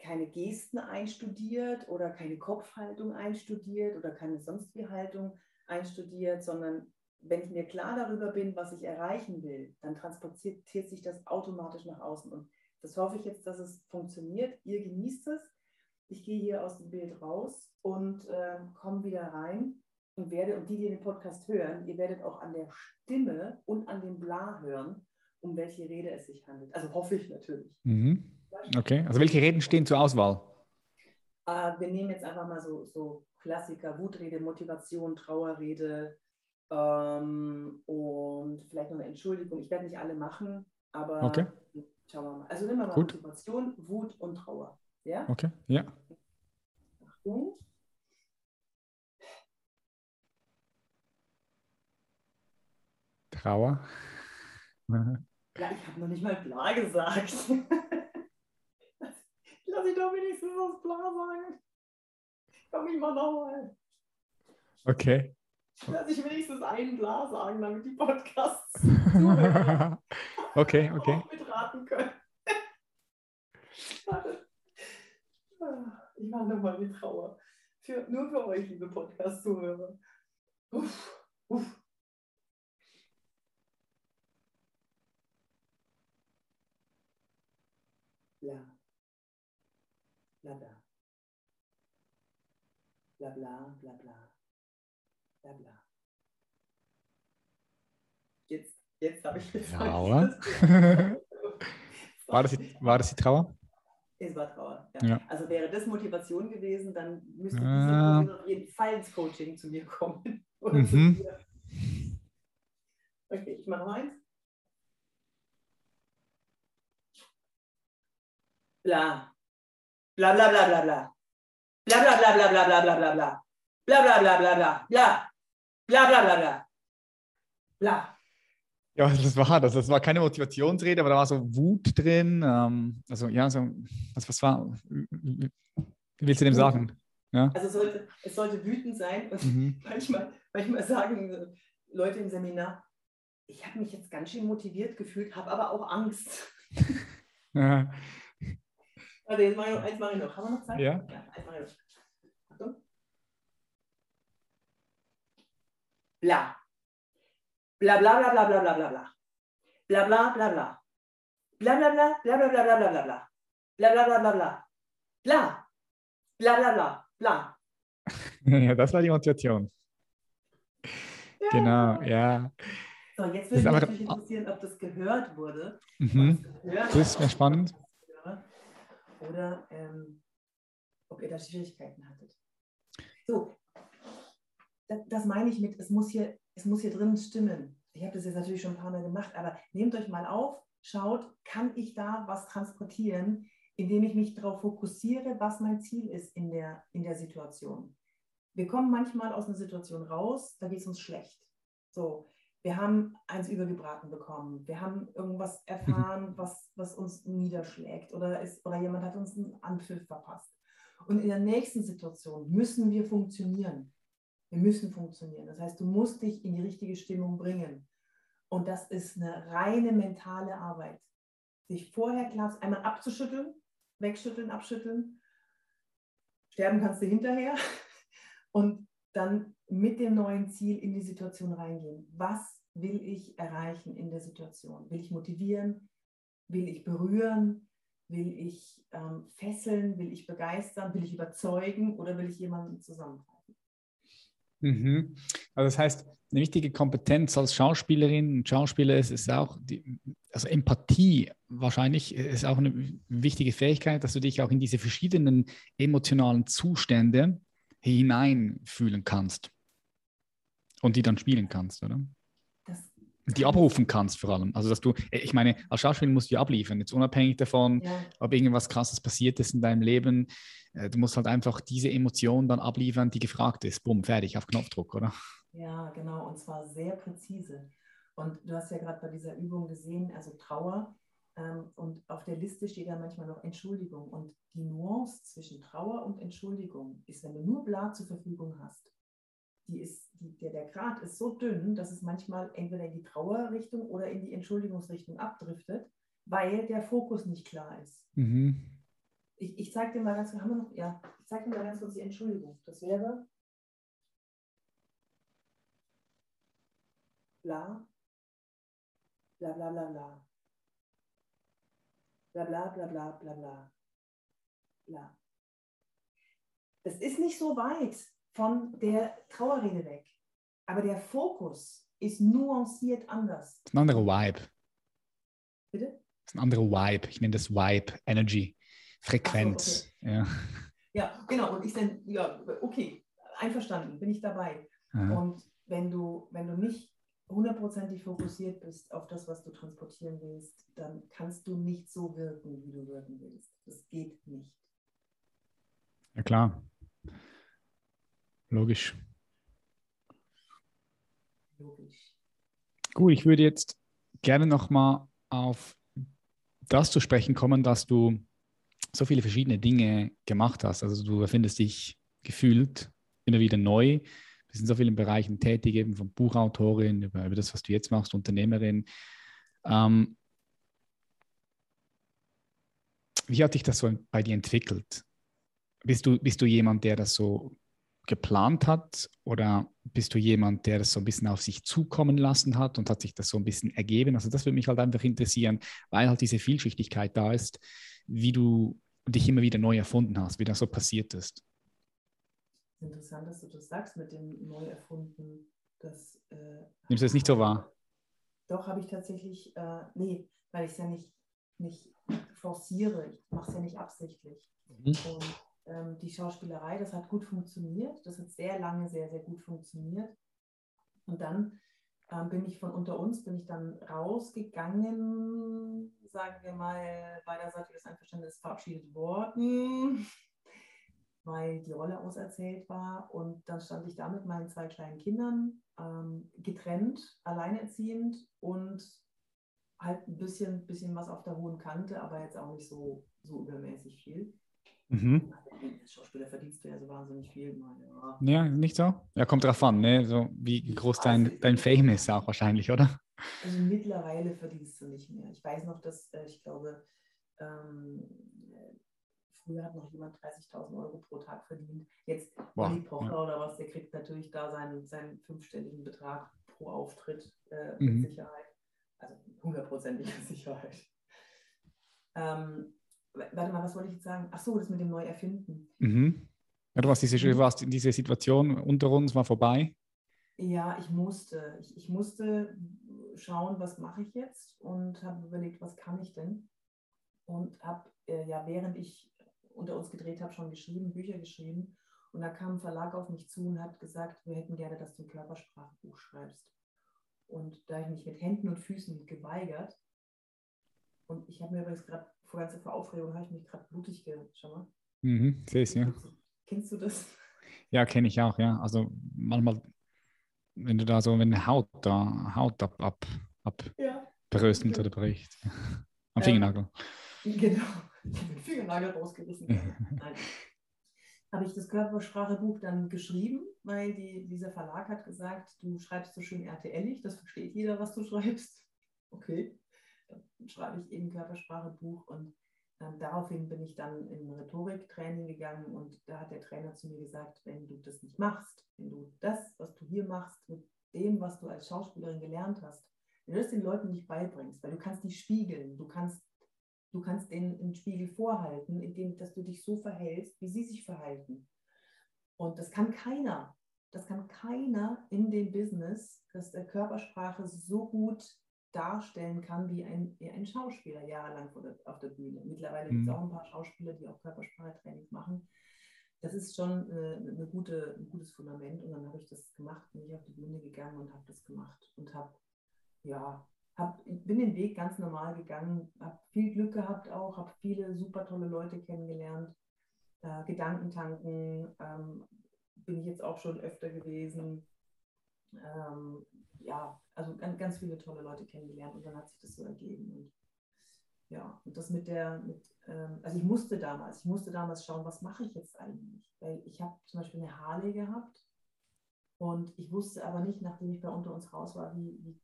keine Gesten einstudiert oder keine Kopfhaltung einstudiert oder keine sonstige Haltung einstudiert, sondern wenn ich mir klar darüber bin, was ich erreichen will, dann transportiert sich das automatisch nach außen. Und das hoffe ich jetzt, dass es funktioniert. Ihr genießt es. Ich gehe hier aus dem Bild raus und äh, komme wieder rein und werde, und die, die den Podcast hören, ihr werdet auch an der Stimme und an dem Bla hören, um welche Rede es sich handelt. Also hoffe ich natürlich. Mhm. Okay, also welche Reden stehen zur Auswahl? Äh, wir nehmen jetzt einfach mal so, so Klassiker, Wutrede, Motivation, Trauerrede ähm, und vielleicht noch eine Entschuldigung. Ich werde nicht alle machen, aber Okay. schauen wir mal. Also nehmen wir mal Gut. Motivation, Wut und Trauer. Ja? Okay, ja. Achtung. Trauer. Ja, ich habe noch nicht mal bla gesagt. Lass ich doch wenigstens das bla sagen. Komm ich mal nochmal. Okay. Lass ich wenigstens einen bla sagen, damit die Podcasts okay, okay. auch mitraten können. Ich mache nochmal die Trauer. Für, nur für euch, liebe Podcast-Zuhörer. Uff, uff. Bla. Bla bla. Bla bla bla bla. Bla bla. Jetzt, jetzt habe ich gesagt. Trauer. War das, die, war das die Trauer? Es war Trauer. Ja. Ja. Also wäre das Motivation gewesen, dann müsste Ah. diese auf jeden Fall ins Coaching zu mir kommen. Mhm. Okay, ich mache noch eins. Bla. Bla bla bla bla bla. Bla bla bla bla bla bla bla bla bla. Bla bla bla bla bla bla. Bla bla bla bla. Bla. Ja, das war das. Das war keine Motivationsrede, aber da war so Wut drin. Ähm, also ja, so, was, was war, wie willst du dem sagen? Ja. Also es sollte, es sollte wütend sein und Mhm. manchmal, manchmal sagen äh, Leute im Seminar, ich habe mich jetzt ganz schön motiviert gefühlt, habe aber auch Angst. Ja. Warte, jetzt mache ich noch, eins mache ich noch. Haben wir noch Zeit? Ja. ja eins mache ich noch. Achtung. Bla. Bla bla bla bla bla bla bla bla. Bla bla bla bla. Bla bla bla bla bla bla bla bla bla bla. Bla bla bla bla bla. Bla. Bla bla bla bla. ja, das war die Motivation. Genau, ja. So, jetzt würde mich natürlich interessieren, ob das gehört wurde. Mhm. Das ist mir spannend. Oder ähm, ob ihr da Schwierigkeiten hattet. So, das, das meine ich mit, es muss, hier, es muss hier drin stimmen. Ich habe das jetzt natürlich schon ein paar Mal gemacht, aber nehmt euch mal auf, schaut, kann ich da was transportieren, indem ich mich darauf fokussiere, was mein Ziel ist in der, in der Situation. Wir kommen manchmal aus einer Situation raus, da geht es uns schlecht. So, wir haben eins übergebraten bekommen, wir haben irgendwas erfahren, was, was uns niederschlägt oder, ist, oder jemand hat uns einen Anpfiff verpasst. Und in der nächsten Situation müssen wir funktionieren. Wir müssen funktionieren. Das heißt, du musst dich in die richtige Stimmung bringen. Und das ist eine reine mentale Arbeit. Sich vorher klar einmal abzuschütteln, wegschütteln, abschütteln. Sterben kannst du hinterher. Und dann mit dem neuen Ziel in die Situation reingehen. Was will ich erreichen in der Situation? Will ich motivieren? Will ich berühren? Will ich ähm, fesseln? Will ich begeistern? Will ich überzeugen? Oder will ich jemanden zusammenhalten? Mhm. Also das heißt, eine wichtige Kompetenz als Schauspielerin und Schauspieler ist, ist auch die, also Empathie wahrscheinlich ist auch eine wichtige Fähigkeit, dass du dich auch in diese verschiedenen emotionalen Zustände hineinfühlen kannst und die dann spielen kannst, oder? die abrufen kannst vor allem. Also dass du, ich meine, als Schauspieler musst du ja abliefern, jetzt unabhängig davon, ja. ob irgendwas krasses passiert ist in deinem Leben. Äh, du musst halt einfach diese Emotion dann abliefern, die gefragt ist. Bumm, fertig, auf Knopfdruck, oder? Ja, genau, und zwar sehr präzise. Und du hast ja gerade bei dieser Übung gesehen, also Trauer, ähm, und auf der Liste steht ja manchmal noch Entschuldigung. Und die Nuance zwischen Trauer und Entschuldigung ist, wenn du nur Blatt zur Verfügung hast, die ist, die, der, der Grad ist so dünn, dass es manchmal entweder in die Trauerrichtung oder in die Entschuldigungsrichtung abdriftet, weil der Fokus nicht klar ist. Mhm. Ich, ich zeige dir mal ganz, haben wir noch, ja, ich zeige dir mal ganz kurz die Entschuldigung. Das wäre bla, bla bla bla bla. Bla bla bla bla bla bla. bla. Das ist nicht so weit von der Trauerrede weg. Aber der Fokus ist nuanciert anders. Das ist ein anderer Vibe. Bitte? Das ist ein anderer Vibe. Ich nenne das Vibe, Energy, Frequenz. So, okay. ja. ja, genau. Und ich dann, ja, okay, einverstanden, bin ich dabei. Aha. Und wenn du, wenn du nicht hundertprozentig fokussiert bist auf das, was du transportieren willst, dann kannst du nicht so wirken, wie du wirken willst. Das geht nicht. Ja, klar. Logisch. Logisch. Gut, ich würde jetzt gerne nochmal auf das zu sprechen kommen, dass du so viele verschiedene Dinge gemacht hast. Also du erfindest dich gefühlt immer wieder neu. Bist in so vielen Bereichen tätig, eben von Buchautorin über, über das, was du jetzt machst, Unternehmerin. Ähm, wie hat sich das so bei dir entwickelt? Bist du, bist du jemand, der das so geplant hat? Oder bist du jemand, der das so ein bisschen auf sich zukommen lassen hat und hat sich das so ein bisschen ergeben? Also das würde mich halt einfach interessieren, weil halt diese Vielschichtigkeit da ist, wie du dich immer wieder neu erfunden hast, wie das so passiert ist. Interessant, dass du das sagst mit dem neu erfunden. Das, äh, Nimmst du das nicht so wahr? Doch, habe ich tatsächlich, äh, nee, weil ich es ja nicht, nicht forciere. Ich mache es ja nicht absichtlich. Mhm. Und ähm, die Schauspielerei, das hat gut funktioniert. Das hat sehr lange sehr, sehr gut funktioniert. Und dann ähm, bin ich von unter uns, bin ich dann rausgegangen, sagen wir mal, beiderseitiges Einverständnis verabschiedet worden, weil die Rolle auserzählt war. Und dann stand ich da mit meinen zwei kleinen Kindern, ähm, getrennt, alleinerziehend und halt ein bisschen, bisschen was auf der hohen Kante, aber jetzt auch nicht so, so übermäßig viel. Mhm. Schauspieler verdienst du ja so wahnsinnig viel. ja. ja, nicht so? Ja, kommt drauf an, ne? so, wie groß dein, also, dein Fame ist auch wahrscheinlich, oder? Also mittlerweile verdienst du nicht mehr. Ich weiß noch, dass äh, ich glaube, ähm, früher hat noch jemand 30.000 Euro pro Tag verdient. Jetzt wow. Olli Pocher ja. oder was, der kriegt natürlich da seinen, seinen fünfstelligen Betrag pro Auftritt äh, mit mhm. Sicherheit. Also hundertprozentiger Sicherheit. Ähm, warte mal, was wollte ich jetzt sagen? Ach so, das mit dem Neuerfinden. Mhm. Ja, du warst, diese, mhm. warst in dieser Situation unter uns, war vorbei. Ja, ich musste. Ich, ich musste schauen, was mache ich jetzt und habe überlegt, was kann ich denn? Und habe, äh, ja, während ich unter uns gedreht habe, schon geschrieben, Bücher geschrieben. Und da kam ein Verlag auf mich zu und hat gesagt, wir hätten gerne, dass du ein Körpersprachbuch schreibst. Und da ich mich mit Händen und Füßen geweigert, und ich habe mir übrigens gerade vor ganzer vor Aufregung habe ich mich gerade blutig geschaut. Mhm, sehe ich, ja. Kennst du das? Ja, kenne ich auch, ja. Also manchmal, wenn du da so, wenn eine Haut da, Haut ab, ab, ab ja. bröstelt oder bricht. Am Fingernagel. Ähm, genau. Ich habe den Fingernagel rausgerissen. Nein. Habe ich das Körpersprachebuch dann geschrieben, weil die, dieser Verlag hat gesagt, du schreibst so schön RTLig, das versteht jeder, was du schreibst. Okay schreibe ich eben Körpersprachebuch und ähm, daraufhin bin ich dann in Rhetoriktraining gegangen und da hat der Trainer zu mir gesagt, wenn du das nicht machst, wenn du das, was du hier machst, mit dem, was du als Schauspielerin gelernt hast, wenn du das den Leuten nicht beibringst, weil du kannst nicht spiegeln, du kannst, du kannst den, den Spiegel vorhalten, indem dass du dich so verhältst, wie sie sich verhalten. Und das kann keiner. Das kann keiner in dem Business, dass der Körpersprache so gut darstellen kann wie ein, wie ein Schauspieler jahrelang auf der Bühne. Mittlerweile mhm. gibt es auch ein paar Schauspieler, die auch Körpersprachetrainings machen. Das ist schon äh, eine gute, ein gutes Fundament. Und dann habe ich das gemacht, bin ich auf die Bühne gegangen und habe das gemacht und habe, ja, hab, bin den Weg ganz normal gegangen, habe viel Glück gehabt auch, habe viele super tolle Leute kennengelernt, äh, Gedankentanken ähm, bin ich jetzt auch schon öfter gewesen. Ähm, ja, also ganz, viele tolle Leute kennengelernt und dann hat sich das so ergeben. Und ja, und das mit der, mit, ähm, also ich musste damals, ich musste damals schauen, was mache ich jetzt eigentlich? Weil ich habe zum Beispiel eine Harley gehabt und ich wusste aber nicht, nachdem ich bei unter uns raus war, wie, wie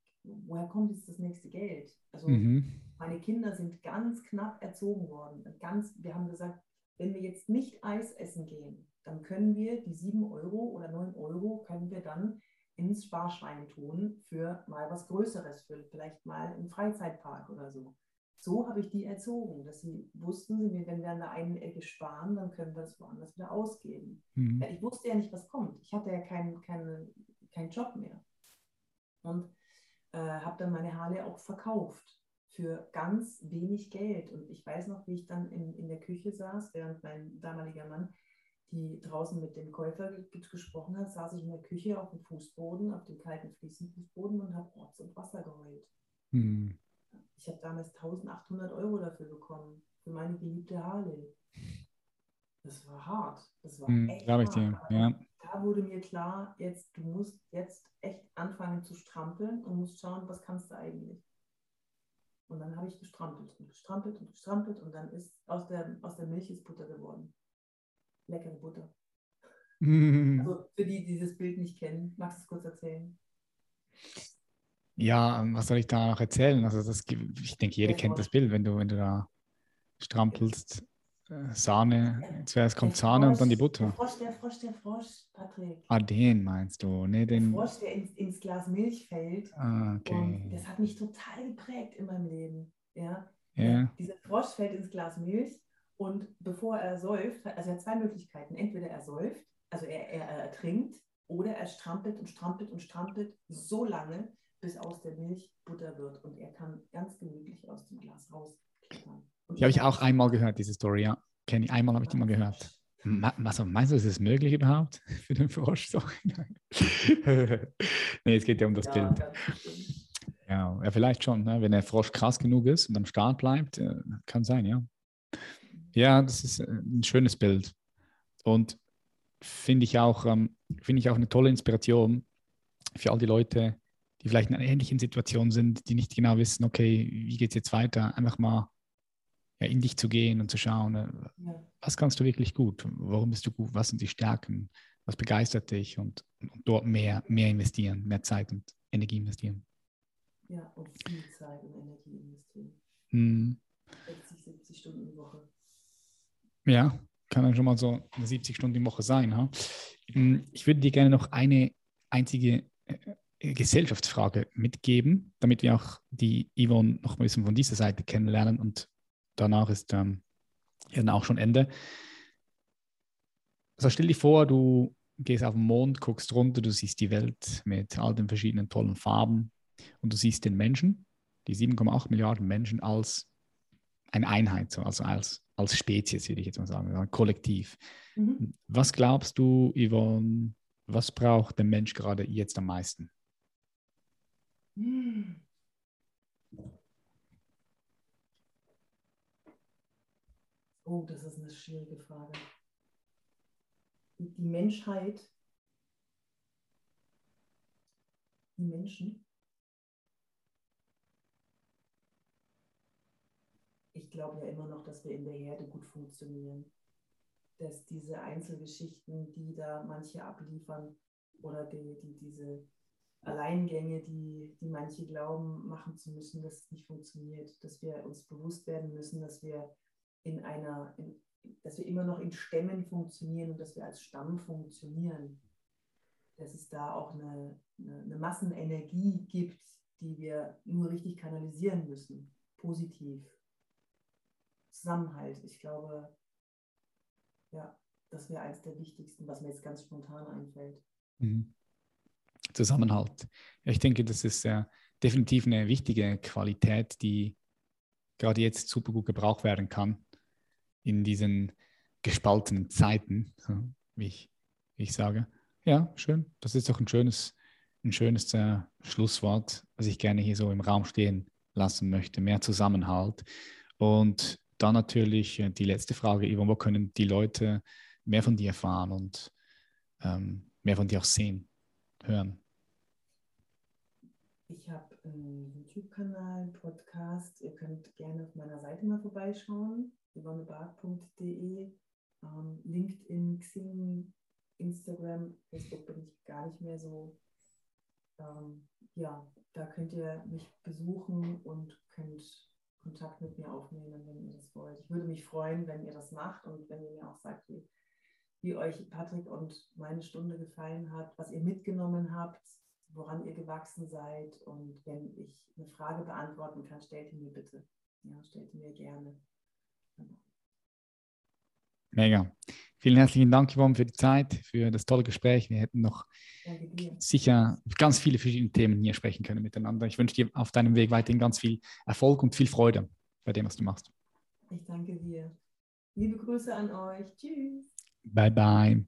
woher kommt jetzt das nächste Geld? Also mhm. meine Kinder sind ganz knapp erzogen worden. Ganz, wir haben gesagt, wenn wir jetzt nicht Eis essen gehen, dann können wir die 7 Euro oder 9 Euro können wir dann ins Sparschwein tun für mal was Größeres, für vielleicht mal einen Freizeitpark oder so. So habe ich die erzogen, dass sie wussten, wenn wir an der einen Ecke sparen, dann können wir das woanders wieder ausgeben. Mhm. Ich wusste ja nicht, was kommt. Ich hatte ja keinen kein, kein Job mehr. Und äh, habe dann meine Harley auch verkauft für ganz wenig Geld. Und ich weiß noch, wie ich dann in, in der Küche saß, während mein damaliger Mann die draußen mit dem Käufer gesprochen hat, saß ich in der Küche auf dem Fußboden, auf dem kalten Fliesenfußboden und habe Rotz und Wasser geheult. Hm. Ich habe damals 1800 Euro dafür bekommen, für meine geliebte Harley. Das war hart. Das war hm, echt hart. Ich dir. Ja. Da wurde mir klar, jetzt, du musst jetzt echt anfangen zu strampeln und musst schauen, was kannst du eigentlich. Und dann habe ich gestrampelt und gestrampelt und gestrampelt und dann ist aus der, aus der Milch ist Butter geworden leckere Butter. Also für die, die dieses Bild nicht kennen, magst du es kurz erzählen? Ja, was soll ich da noch erzählen? Also das, ich denke, jeder ja, kennt das Bild, wenn du, wenn du da strampelst, äh, Sahne, zuerst kommt der Sahne Frosch, und dann die Butter. Der Frosch, der Frosch, der Frosch, Patrick. Ah, den meinst du, ne? Den... Der Frosch, der ins, ins Glas Milch fällt. Ah, okay. Und das hat mich total geprägt in meinem Leben. Ja? ja. Dieser Frosch fällt ins Glas Milch und bevor er säuft, also er hat zwei Möglichkeiten. Entweder er säuft, also er, er, er ertrinkt, oder er strampelt und strampelt und strampelt so lange, bis aus der Milch Butter wird. Und er kann ganz gemütlich aus dem Glas rausklettern. Die habe ich auch einmal gehört, diese Story, ja. Kenne ich, einmal habe ich die mal gehört. Also, meinst du, ist es möglich überhaupt für den Frosch? nee, es geht ja um das ja, Bild. Ja, ja, vielleicht schon, ne? wenn der Frosch krass genug ist und am Start bleibt, äh, kann sein, ja. Ja, das ist äh, ein schönes Bild. Und finde ich, auch, ähm, find ich auch eine tolle Inspiration für all die Leute, die vielleicht in einer ähnlichen Situation sind, die nicht genau wissen, okay, wie geht es jetzt weiter? Einfach mal ja, in dich zu gehen und zu schauen, äh, ja. was kannst du wirklich gut? Warum bist du gut? Was sind die Stärken? Was begeistert dich? Und, und dort mehr, mehr investieren, mehr Zeit und Energie investieren. Ja, und viel Zeit und Energie investieren. Hm. 60, 70 Stunden die Woche. Ja, kann dann schon mal so eine 70 Stunden die Woche sein. Ha? Hm, ich würde dir gerne noch eine einzige äh, Gesellschaftsfrage mitgeben, damit wir auch die Yvonne noch ein bisschen von dieser Seite kennenlernen und danach ist ähm, ja dann auch schon Ende. Also stell dir vor, du gehst auf den Mond, guckst runter, du siehst die Welt mit all den verschiedenen tollen Farben und du siehst den Menschen, die 7,8 Milliarden Menschen als eine Einheit, also als als Spezies, würde ich jetzt mal sagen, kollektiv. Mhm. Was glaubst du, Yvonne, was braucht der Mensch gerade jetzt am meisten? Mhm. Oh, das ist eine schwierige Frage. Die Menschheit, die Menschen glaube ja immer noch, dass wir in der Herde gut funktionieren. Dass diese Einzelgeschichten, die da manche abliefern, oder die, die, diese Alleingänge, die, die manche glauben, machen zu müssen, dass es nicht funktioniert. Dass wir uns bewusst werden müssen, dass wir in einer, in, dass wir immer noch in Stämmen funktionieren und dass wir als Stamm funktionieren. dass es da auch eine, eine, eine Massenenergie gibt, die wir nur richtig kanalisieren müssen, positiv. Zusammenhalt. Ich glaube, ja, das wäre eines der wichtigsten, was mir jetzt ganz spontan einfällt. Mhm. Zusammenhalt. Ich denke, das ist äh, definitiv eine wichtige Qualität, die gerade jetzt super gut gebraucht werden kann in diesen gespaltenen Zeiten, wie ich, wie ich sage. Ja, schön. Das ist doch ein schönes, ein schönes äh, Schlusswort, was ich gerne hier so im Raum stehen lassen möchte. Mehr Zusammenhalt. Und dann natürlich äh, die letzte Frage, Ivo, wo können die Leute mehr von dir erfahren und ähm, mehr von dir auch sehen, hören? Ich habe einen YouTube-Kanal, einen Podcast. Ihr könnt gerne auf meiner Seite mal vorbeischauen, yvonnebart.de. Ähm, LinkedIn, Xing, Instagram, Facebook bin ich gar nicht mehr so. Ähm, ja, da könnt ihr mich besuchen und könnt Kontakt mit mir aufnehmen, wenn ihr das wollt. Ich würde mich freuen, wenn ihr das macht und wenn ihr mir auch sagt, wie, wie euch Patrick und meine Stunde gefallen hat, was ihr mitgenommen habt, woran ihr gewachsen seid. Und wenn ich eine Frage beantworten kann, stellt ihr mir bitte. Ja, stellt ihr mir gerne. Genau. Mega. Vielen herzlichen Dank, Yvonne, für die Zeit, für das tolle Gespräch. Wir hätten noch sicher ganz viele verschiedene Themen hier sprechen können miteinander. Ich wünsche dir auf deinem Weg weiterhin ganz viel Erfolg und viel Freude bei dem, was du machst. Ich danke dir. Liebe Grüße an euch. Tschüss. Bye, bye.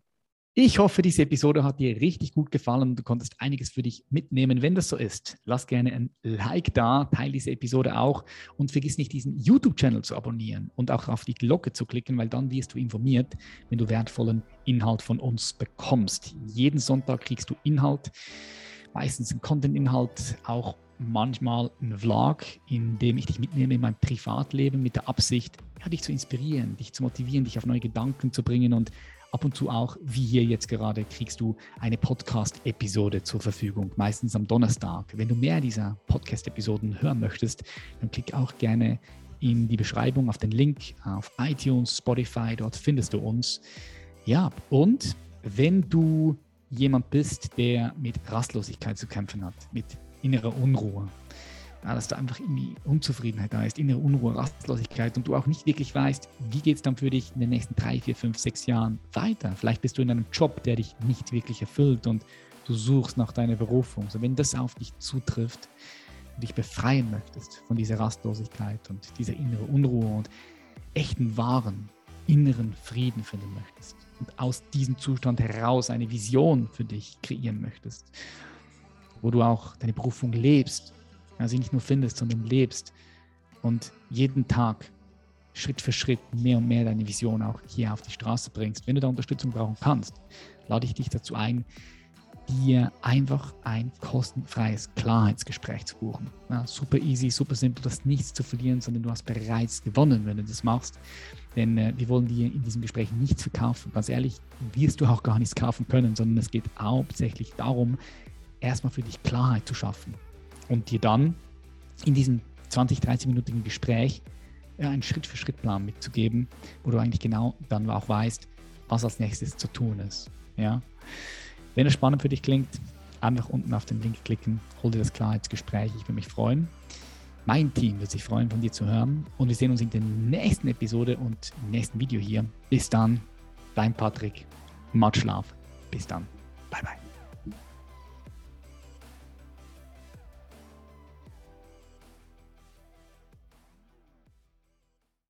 Ich hoffe, diese Episode hat dir richtig gut gefallen und du konntest einiges für dich mitnehmen. Wenn das so ist, lass gerne ein Like da, teile diese Episode auch und vergiss nicht, diesen YouTube-Channel zu abonnieren und auch auf die Glocke zu klicken, weil dann wirst du informiert, wenn du wertvollen Inhalt von uns bekommst. Jeden Sonntag kriegst du Inhalt, meistens ein Content-Inhalt, auch manchmal ein Vlog, in dem ich dich mitnehme in mein Privatleben mit der Absicht, ja, dich zu inspirieren, dich zu motivieren, dich auf neue Gedanken zu bringen und ab und zu auch, wie hier jetzt gerade, kriegst du eine Podcast-Episode zur Verfügung, meistens am Donnerstag. Wenn du mehr dieser Podcast-Episoden hören möchtest, dann klick auch gerne in die Beschreibung auf den Link auf iTunes, Spotify, dort findest du uns. Ja, und wenn du jemand bist, der mit Rastlosigkeit zu kämpfen hat, mit innerer Unruhe, ja, dass da einfach irgendwie Unzufriedenheit da ist, innere Unruhe, Rastlosigkeit und du auch nicht wirklich weißt, wie geht es dann für dich in den nächsten drei, vier, fünf, sechs Jahren weiter. Vielleicht bist du in einem Job, der dich nicht wirklich erfüllt und du suchst nach deiner Berufung. So, wenn das auf dich zutrifft und dich befreien möchtest von dieser Rastlosigkeit und dieser innere Unruhe und echten, wahren, inneren Frieden finden möchtest und aus diesem Zustand heraus eine Vision für dich kreieren möchtest, wo du auch deine Berufung lebst also nicht nur findest, sondern lebst und jeden Tag Schritt für Schritt mehr und mehr deine Vision auch hier auf die Straße bringst. Wenn du da Unterstützung brauchen kannst, lade ich dich dazu ein, dir einfach ein kostenfreies Klarheitsgespräch zu buchen. Ja, super easy, super simpel, du hast nichts zu verlieren, sondern du hast bereits gewonnen, wenn du das machst. Denn äh, wir wollen dir in diesem Gespräch nichts verkaufen. Ganz ehrlich, wirst du auch gar nichts kaufen können, sondern es geht hauptsächlich darum, erstmal für dich Klarheit zu schaffen und dir dann in diesem 20, 30-minütigen Gespräch ja, einen Schritt-für-Schritt-Plan mitzugeben, wo du eigentlich genau dann auch weißt, was als nächstes zu tun ist. Ja? Wenn es spannend für dich klingt, einfach unten auf den Link klicken, hol dir das Klarheitsgespräch, ich würde mich freuen. Mein Team wird sich freuen, von dir zu hören und wir sehen uns in der nächsten Episode und im nächsten Video hier. Bis dann, dein Patrick. Matt Schlaf. Bis dann. Bye, bye.